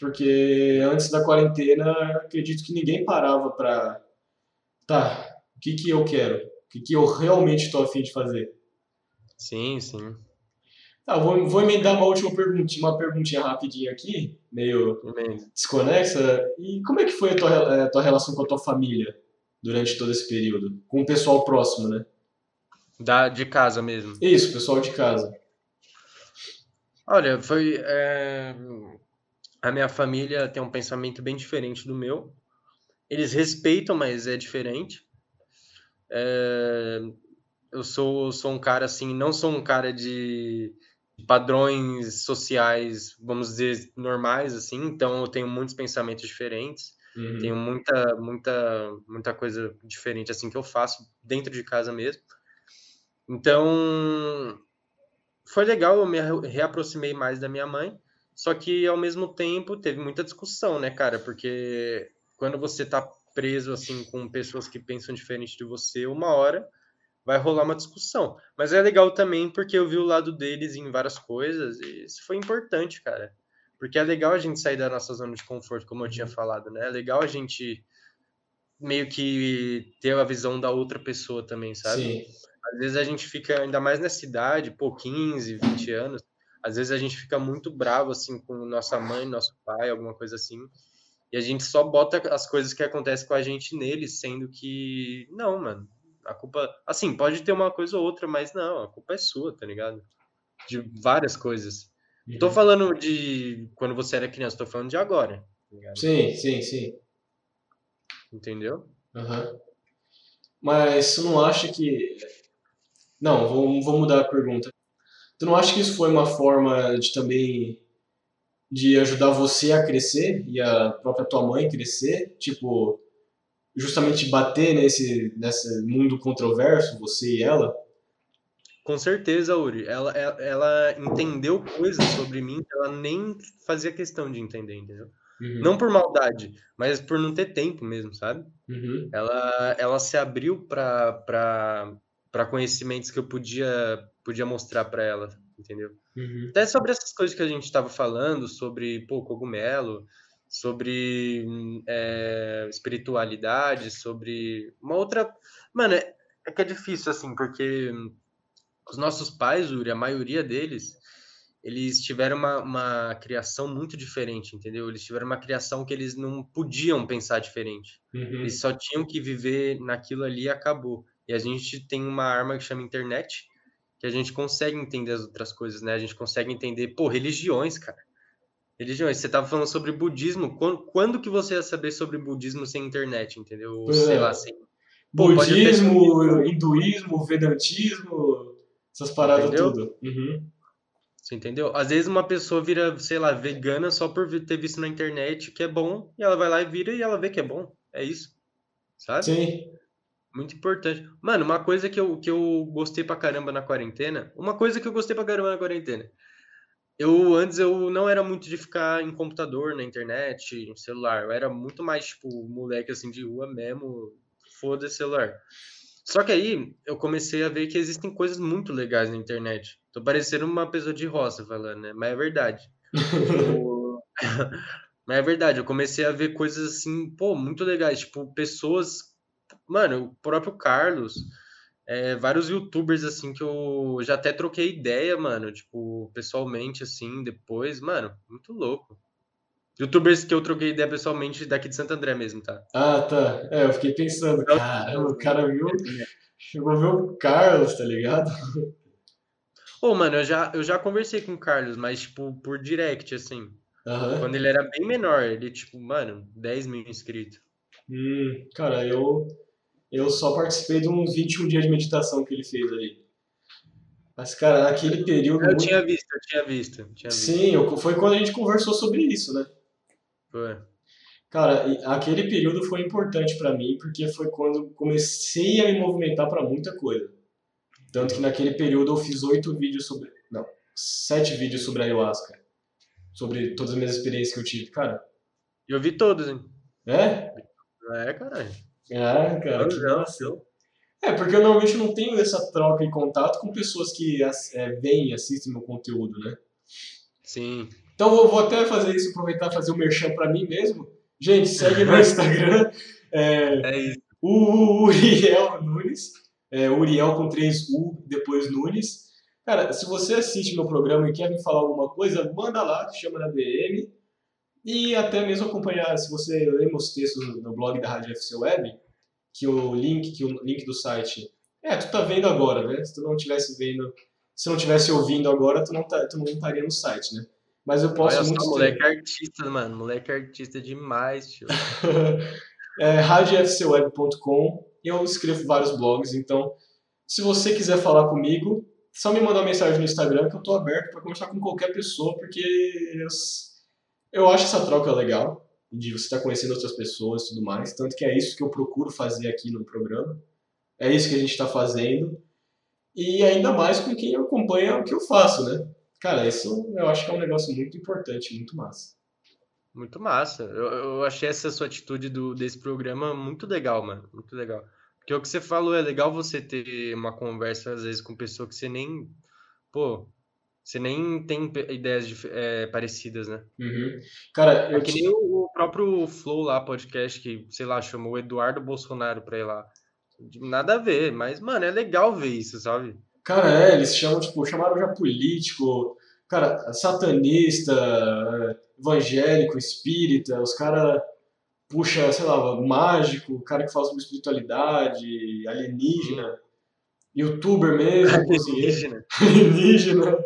Porque antes da quarentena, acredito que ninguém parava pra, tá, o que que eu quero? O que que eu realmente estou a fim de fazer? Sim, sim. Tá, vou, vou emendar uma última perguntinha, uma perguntinha rapidinha aqui, meio Amém. desconexa. E como é que foi a tua, a tua relação com a tua família durante todo esse período? Com o pessoal próximo, né? Da, de casa mesmo. Isso, pessoal de casa. Olha, foi. é, A minha família tem um pensamento bem diferente do meu. Eles respeitam, mas é diferente. É, Eu sou, sou um cara assim, não sou um cara de padrões sociais, vamos dizer, normais, assim, então eu tenho muitos pensamentos diferentes, tenho Uhum. muita, muita, muita coisa diferente, assim, que eu faço dentro de casa mesmo. Então, foi legal, eu me re- reaproximei mais da minha mãe, só que ao mesmo tempo teve muita discussão, né, cara? Porque quando você tá preso assim com pessoas que pensam diferente de você, uma hora vai rolar uma discussão. Mas é legal também porque eu vi o lado deles em várias coisas e isso foi importante, cara. Porque é legal a gente sair da nossa zona de conforto, como eu tinha Uhum. falado, né? É legal a gente meio que ter a visão da outra pessoa também, sabe? Sim. Às vezes a gente fica, ainda mais nessa idade, pô, 15, 20 anos, às vezes a gente fica muito bravo, assim, com nossa mãe, nosso pai, alguma coisa assim, e a gente só bota as coisas que acontecem com a gente neles, sendo que, não, mano, a culpa, assim, pode ter uma coisa ou outra, mas não, a culpa é sua, tá ligado? De várias coisas. Não tô Uhum. falando de quando você era criança, tô falando de agora, tá? Sim, sim, sim. Entendeu? Aham. Mas tu não acha que. Não, vou, vou mudar a pergunta. Tu não acha que isso foi uma forma de também de ajudar você a crescer e a própria tua mãe crescer? Tipo, justamente bater nesse, nesse mundo controverso, você e ela? Com certeza, Uri. Ela, ela, ela entendeu coisas sobre mim que ela nem fazia questão de entender, entendeu? Uhum, Não por maldade, mas por não ter tempo mesmo, sabe? uhum, Ela, ela se abriu para para conhecimentos que eu podia podia mostrar para ela, entendeu? uhum, Até sobre essas coisas que a gente estava falando, sobre pô, cogumelo, sobre é, espiritualidade, sobre uma outra. Mano, é, é que é difícil assim, porque os nossos pais, Uri, a maioria deles, eles tiveram uma, uma criação muito diferente, entendeu? Eles tiveram uma criação que eles não podiam pensar diferente. Uhum. Eles só tinham que viver naquilo ali e acabou. E a gente tem uma arma que chama internet, que a gente consegue entender as outras coisas, né? A gente consegue entender, pô, religiões, cara. Religiões. Você tava falando sobre budismo. Quando, quando que você ia saber sobre budismo sem internet, entendeu? Sei é. lá, sem. Pô, Budismo, hinduísmo, vedantismo, essas paradas Entendeu? tudo. Uhum. Você entendeu? Às vezes uma pessoa vira, sei lá, vegana só por ter visto na internet que é bom, e ela vai lá e vira e ela vê que é bom. É isso. Sabe? Sim. Muito importante. Mano, uma coisa que eu, que eu gostei pra caramba na quarentena, uma coisa que eu gostei pra caramba na quarentena. Eu antes eu não era muito de ficar em computador, na internet, em celular. Eu era muito mais tipo moleque assim de rua mesmo, foda-se celular. Só que aí eu comecei a ver que existem coisas muito legais na internet. Tô parecendo uma pessoa de roça falando, né? Mas é verdade. Mas é verdade, eu comecei a ver coisas assim, pô, muito legais. Tipo, pessoas. Mano, o próprio Carlos, é, vários youtubers assim que eu já até troquei ideia, mano. Tipo, pessoalmente, assim, depois. Mano, muito louco. Youtubers que eu troquei ideia pessoalmente daqui de Santo André mesmo, tá? Ah, tá. É, eu fiquei pensando, Não, caramba, o cara viu, chegou a ver o Carlos, tá ligado? Ô, mano, eu já, eu já conversei com o Carlos, mas, tipo, por direct, assim. Aham. Quando ele era bem menor, ele, tipo, mano, 10 mil inscritos. Hum, cara, eu, eu só participei de uns 21 dias de meditação que ele fez ali. Mas, cara, naquele período. Eu muito- tinha visto, eu tinha visto, eu tinha visto. Sim, eu- foi quando a gente conversou sobre isso, né? Foi. Cara, aquele período foi importante pra mim, porque foi quando comecei a me movimentar pra muita coisa. Tanto que naquele período eu fiz oito vídeos sobre. Não, sete vídeos sobre ayahuasca. Sobre todas as minhas experiências que eu tive. Cara, eu vi todos, hein? é? É, caralho. Ah, cara, que massa. não. É, porque eu normalmente não tenho essa troca e contato com pessoas que é, veem e assistem meu conteúdo, né? Sim. Então eu vou até fazer isso, aproveitar e fazer um merchan pra mim mesmo. Gente, segue no Instagram. É, É isso. o Uriel Nunes. É, Uriel com três U, depois Nunes. Cara, se você assiste meu programa e quer me falar alguma coisa, manda lá, chama na DM. E até mesmo acompanhar, se você lê meus textos no- blog da Rádio FC Web, que o link, que o link do site. É, tu tá vendo agora, né? Se tu não tivesse vendo, se não tivesse ouvindo agora, tu não, tá, tu não estaria no site, né? Mas eu Olha muito só, moleque artista, mano. Moleque artista demais, tio. é, radiofcweb.com e eu escrevo vários blogs, então se você quiser falar comigo, só me mandar uma mensagem no Instagram que eu tô aberto para conversar com qualquer pessoa, porque eu, eu acho essa troca legal, de você estar conhecendo outras pessoas e tudo mais, tanto que é isso que eu procuro fazer aqui no programa, é isso que a gente está fazendo, e ainda mais com quem acompanha o que eu faço, né? Cara, isso eu acho que é um negócio muito importante, muito massa. Muito massa. Eu, eu achei essa sua atitude do, desse programa muito legal, mano. Muito legal. Porque o que você falou é legal você ter uma conversa, às vezes, com pessoa que você nem. Pô, você nem tem ideias dif- é, parecidas, né? Uhum. Cara, É eu que nem o, próprio Flow lá, podcast, que, sei lá, chamou o Eduardo Bolsonaro pra ir lá. Nada a ver, mas, mano, é legal ver isso, sabe? Cara, é, eles chamam, tipo, chamaram já político, cara, satanista, é, evangélico, espírita, os caras puxa, sei lá, mágico, o cara que fala sobre espiritualidade, alienígena, youtuber mesmo, Alienígena. alienígena.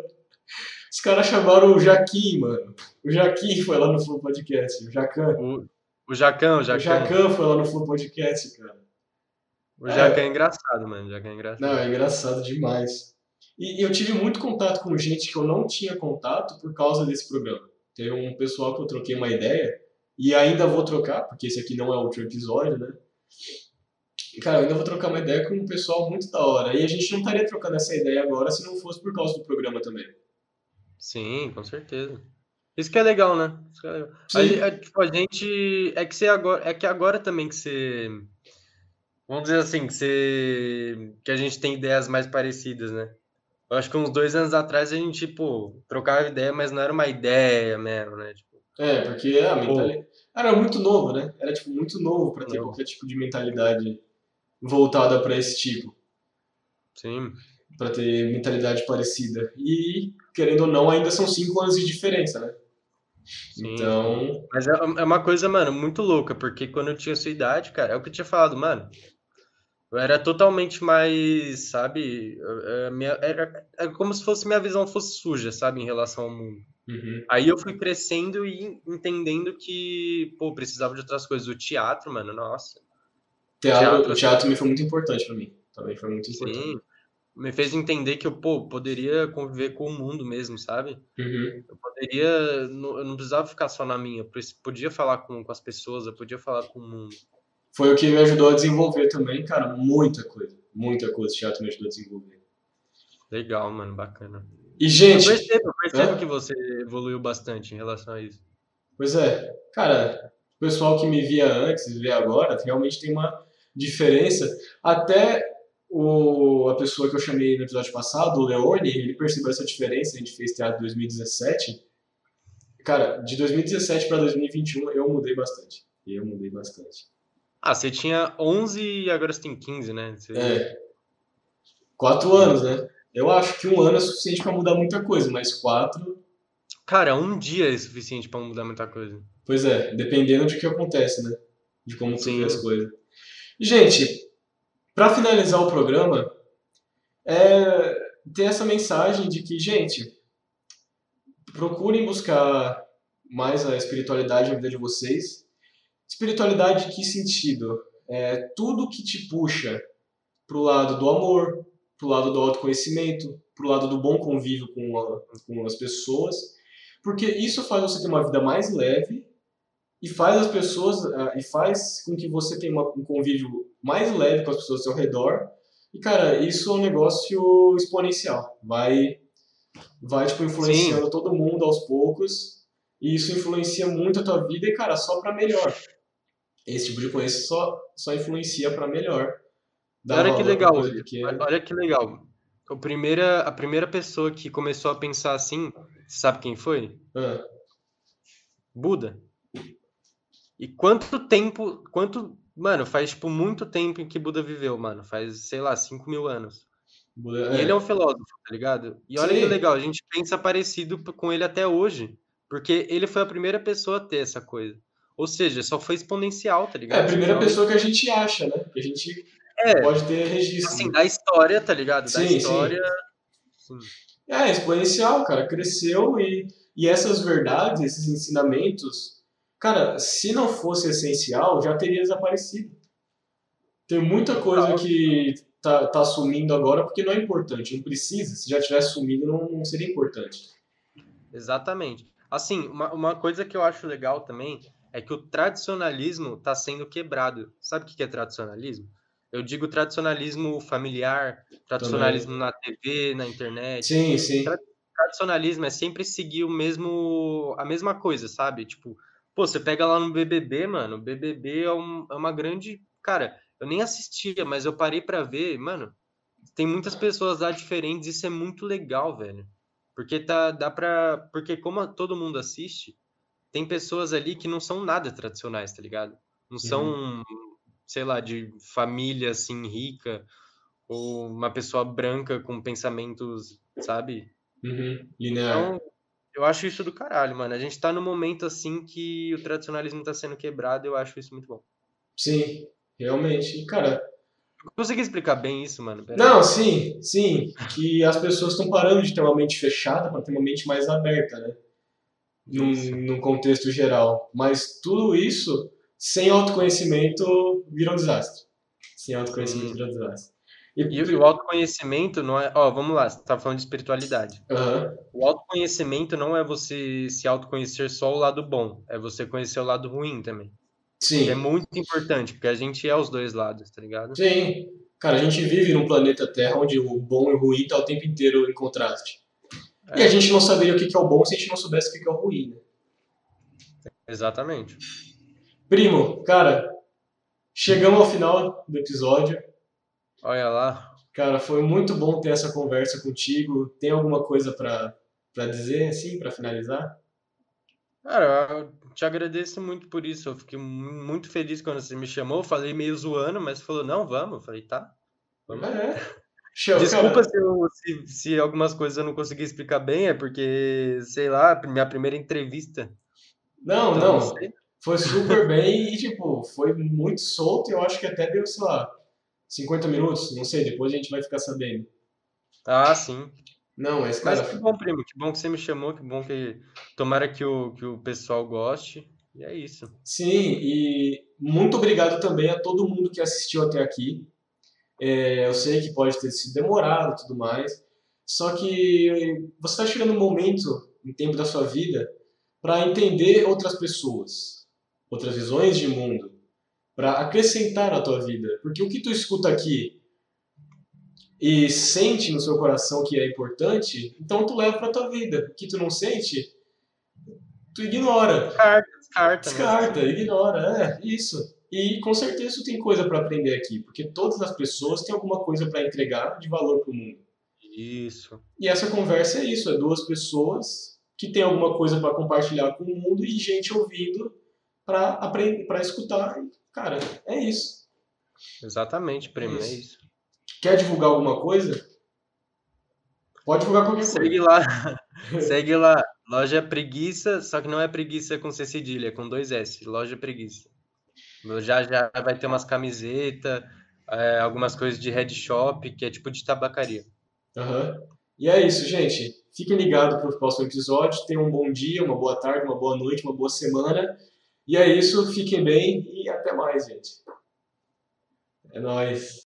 Os caras chamaram o Jaquim, mano. O Jaquim foi lá no Flow Podcast, o Jacan. O, o Jacão, o O Jacão. Jacan foi lá no Flow Podcast, cara. O Jacão é engraçado, mano. O Jacão é engraçado. Não, é engraçado demais. E eu tive muito contato com gente que eu não tinha contato por causa desse programa. Tem um pessoal que eu troquei uma ideia e ainda vou trocar, porque esse aqui não é o último episódio, né? Cara, eu ainda vou trocar uma ideia com um pessoal muito da hora. E a gente não estaria trocando essa ideia agora se não fosse por causa do programa também. Sim, com certeza. Isso que é legal, né? Isso que é legal. A, a- tipo, a gente. É que você agora. É que agora também que você. Vamos dizer assim, que você. Que a gente tem ideias mais parecidas, né? Eu acho que uns dois anos atrás a gente, pô, trocava ideia, mas não era uma ideia mesmo, né? Tipo, É, porque a mentalidade. Era muito novo, né? Era tipo muito novo pra ter Novo. qualquer tipo de mentalidade voltada pra esse tipo. sim. Para ter mentalidade parecida. E, querendo ou não, ainda são cinco anos de diferença, né? Sim. Então, Mas é é uma coisa, mano, muito louca, porque quando eu tinha sua idade, cara, é o que eu tinha falado, mano. Eu era totalmente mais, sabe? é, minha- era, é como se fosse minha visão fosse suja, sabe, em relação ao mundo. uhum. Aí eu fui crescendo e entendendo que, pô, precisava de outras coisas. O teatro, mano, nossa. teatro, Teatro, o teatro me foi muito importante para mim. Também foi muito importante. Sim. Me fez entender que eu, pô, poderia conviver com o mundo mesmo, sabe? Uhum. Eu poderia. não- Eu não precisava ficar só na minha. Eu podia falar com, com as pessoas, eu podia falar com o mundo. Foi o que me ajudou a desenvolver também, cara, muita coisa. Muita coisa o teatro me ajudou a desenvolver. Legal, mano, bacana. E, Eu gente, percebo, eu percebo Hã? que você evoluiu bastante em relação a isso. Pois é, cara, o pessoal que me via antes e vê agora realmente tem uma diferença. Até o, a pessoa que eu chamei no episódio passado, o Leone, ele percebeu essa diferença. A gente fez teatro em 2017. Cara, de 2017 para 2021 eu mudei bastante. Eu mudei bastante. Ah, você tinha 11 e agora você tem 15, né? Você- É, quatro anos, né? Eu acho que um ano é suficiente para mudar muita coisa, mas quatro, Cara, um dia é suficiente pra mudar muita coisa. pois é, dependendo de que acontece, né? De como tu vê as coisas. Gente, para finalizar o programa, é ter essa mensagem de que, gente, procurem buscar mais a espiritualidade na vida de vocês. Espiritualidade que sentido? É tudo que te puxa pro lado do amor, pro lado do autoconhecimento, pro lado do bom convívio com, a- com as pessoas, porque isso faz você ter uma vida mais leve e faz as pessoas ah, e faz com que você tenha um convívio mais leve com as pessoas ao seu redor. E cara, isso é um negócio exponencial. Vai vai tipo influenciando todo mundo aos poucos, e isso influencia muito a tua vida e cara, só pra melhor. Esse tipo de coisa só só influencia pra melhor. Dá Olha que legal, pequena. Olha que legal. O primeira, a primeira pessoa que começou a pensar assim, sabe quem foi? Ah, Buda. E quanto tempo, quanto, mano, faz tipo muito tempo em que Buda viveu, mano. Faz, sei lá, 5 mil anos. Buda- E ele é um filósofo, tá ligado? E olha que Sim. legal, a gente pensa parecido com ele até hoje. Porque ele foi a primeira pessoa a ter essa coisa. Ou seja, só foi exponencial, tá É ligado? a primeira Então, pessoa que a gente acha, né? Que a gente É, pode ter registro. assim, da história, tá ligado? Da Sim, sim. história. sim. É, exponencial, cara. Cresceu e, e essas verdades, esses ensinamentos, cara, se não fosse essencial, já teria desaparecido. Tem muita coisa que tá, tá sumindo agora porque não é importante, não precisa. Se já tivesse sumido, não, não seria importante. Exatamente. Assim, uma, uma coisa que eu acho legal também é que o tradicionalismo está sendo quebrado. Sabe o que é tradicionalismo? Eu digo tradicionalismo familiar, tradicionalismo na TV, na internet. Sim, sim. Tradicionalismo é sempre seguir o mesmo, a mesma coisa, sabe? Tipo, pô, você pega lá no BBB, mano, o BBB é, um- é uma grande. Cara, eu nem assistia, mas eu parei pra ver, mano. Tem muitas pessoas lá diferentes, isso é muito legal, velho. Porque tá, dá pra. Porque como todo mundo assiste, tem pessoas ali que não são nada tradicionais, tá ligado? Não são, sei lá, de família assim rica, ou uma pessoa branca com pensamentos, sabe? Uhum. Linear. Então, eu acho isso do caralho, mano. A gente tá num momento assim que o tradicionalismo tá sendo quebrado, eu acho isso muito bom. Sim, realmente. E, cara, Consegui explicar bem isso, mano? Pera aí. Não, sim, sim. Que as pessoas estão parando de ter uma mente fechada para ter uma mente mais aberta, né? Num, num contexto geral. Mas tudo isso, sem autoconhecimento, vira um desastre. Sem autoconhecimento, Sim. vira um desastre. E, e o autoconhecimento não é. Ó, vamos lá, você tá falando de espiritualidade. Aham, O autoconhecimento não é você se autoconhecer só o lado bom, é você conhecer o lado ruim também. Sim, Que é muito importante, porque a gente é os dois lados, tá ligado? sim. Cara, a gente vive num planeta Terra onde o bom e o ruim tá o tempo inteiro em contraste. E É. a gente não saberia o que é o bom se a gente não soubesse o que é o ruim, né? Exatamente. Primo, cara, chegamos ao final do episódio. Olha lá. Cara, foi muito bom ter essa conversa contigo. Tem alguma coisa pra dizer, assim, pra finalizar? Cara, eu te agradeço muito por isso. Eu fiquei mu- muito feliz quando você me chamou. Eu falei meio zoando, mas falou, não, vamos. Eu falei, tá. Vamos. É. Show, Desculpa se, eu- se, se algumas coisas eu não consegui explicar bem, é porque, sei lá, minha primeira entrevista. Não, Então, não não. Foi super bem e, tipo, foi muito solto. Eu acho que até deu, sei lá, 50 minutos. Não sei, depois a gente vai ficar sabendo. Ah, sim. Não, mas, Mas cara, que bom, primo. Que bom que você me chamou. Que bom que. Tomara que o, que o pessoal goste. E é isso. sim. E muito obrigado também a todo mundo que assistiu até aqui. É, eu sei que pode ter sido demorado e tudo mais. Só que você está chegando um momento, um tempo da sua vida, para entender outras pessoas, outras visões de mundo, para acrescentar na tua vida. Porque o que tu escuta aqui e sente no seu coração que é importante, então tu leva para tua vida. O que tu não sente, tu ignora. Descarta, descarta, né? Descarta, ignora, é, isso. E com certeza tu tem coisa para aprender aqui, porque todas as pessoas têm alguma coisa para entregar de valor para o mundo. Isso. E essa conversa é isso, é duas pessoas que têm alguma coisa para compartilhar com o mundo e gente ouvindo para aprender, para escutar. Cara, é isso. Exatamente, primo. É Isso. isso. Quer divulgar alguma coisa? Pode divulgar qualquer coisa. Segue lá. Segue lá. Loja Preguiça, só que não é preguiça com C cedilha, é com dois S. Loja Preguiça. Já já vai ter umas camisetas, é, algumas coisas de head shop, que é tipo de tabacaria. Aham. E é isso, gente. Fiquem ligados para o próximo episódio. Tenham um bom dia, uma boa tarde, uma boa noite, uma boa semana. E é isso. Fiquem bem e até mais, gente. É nóis.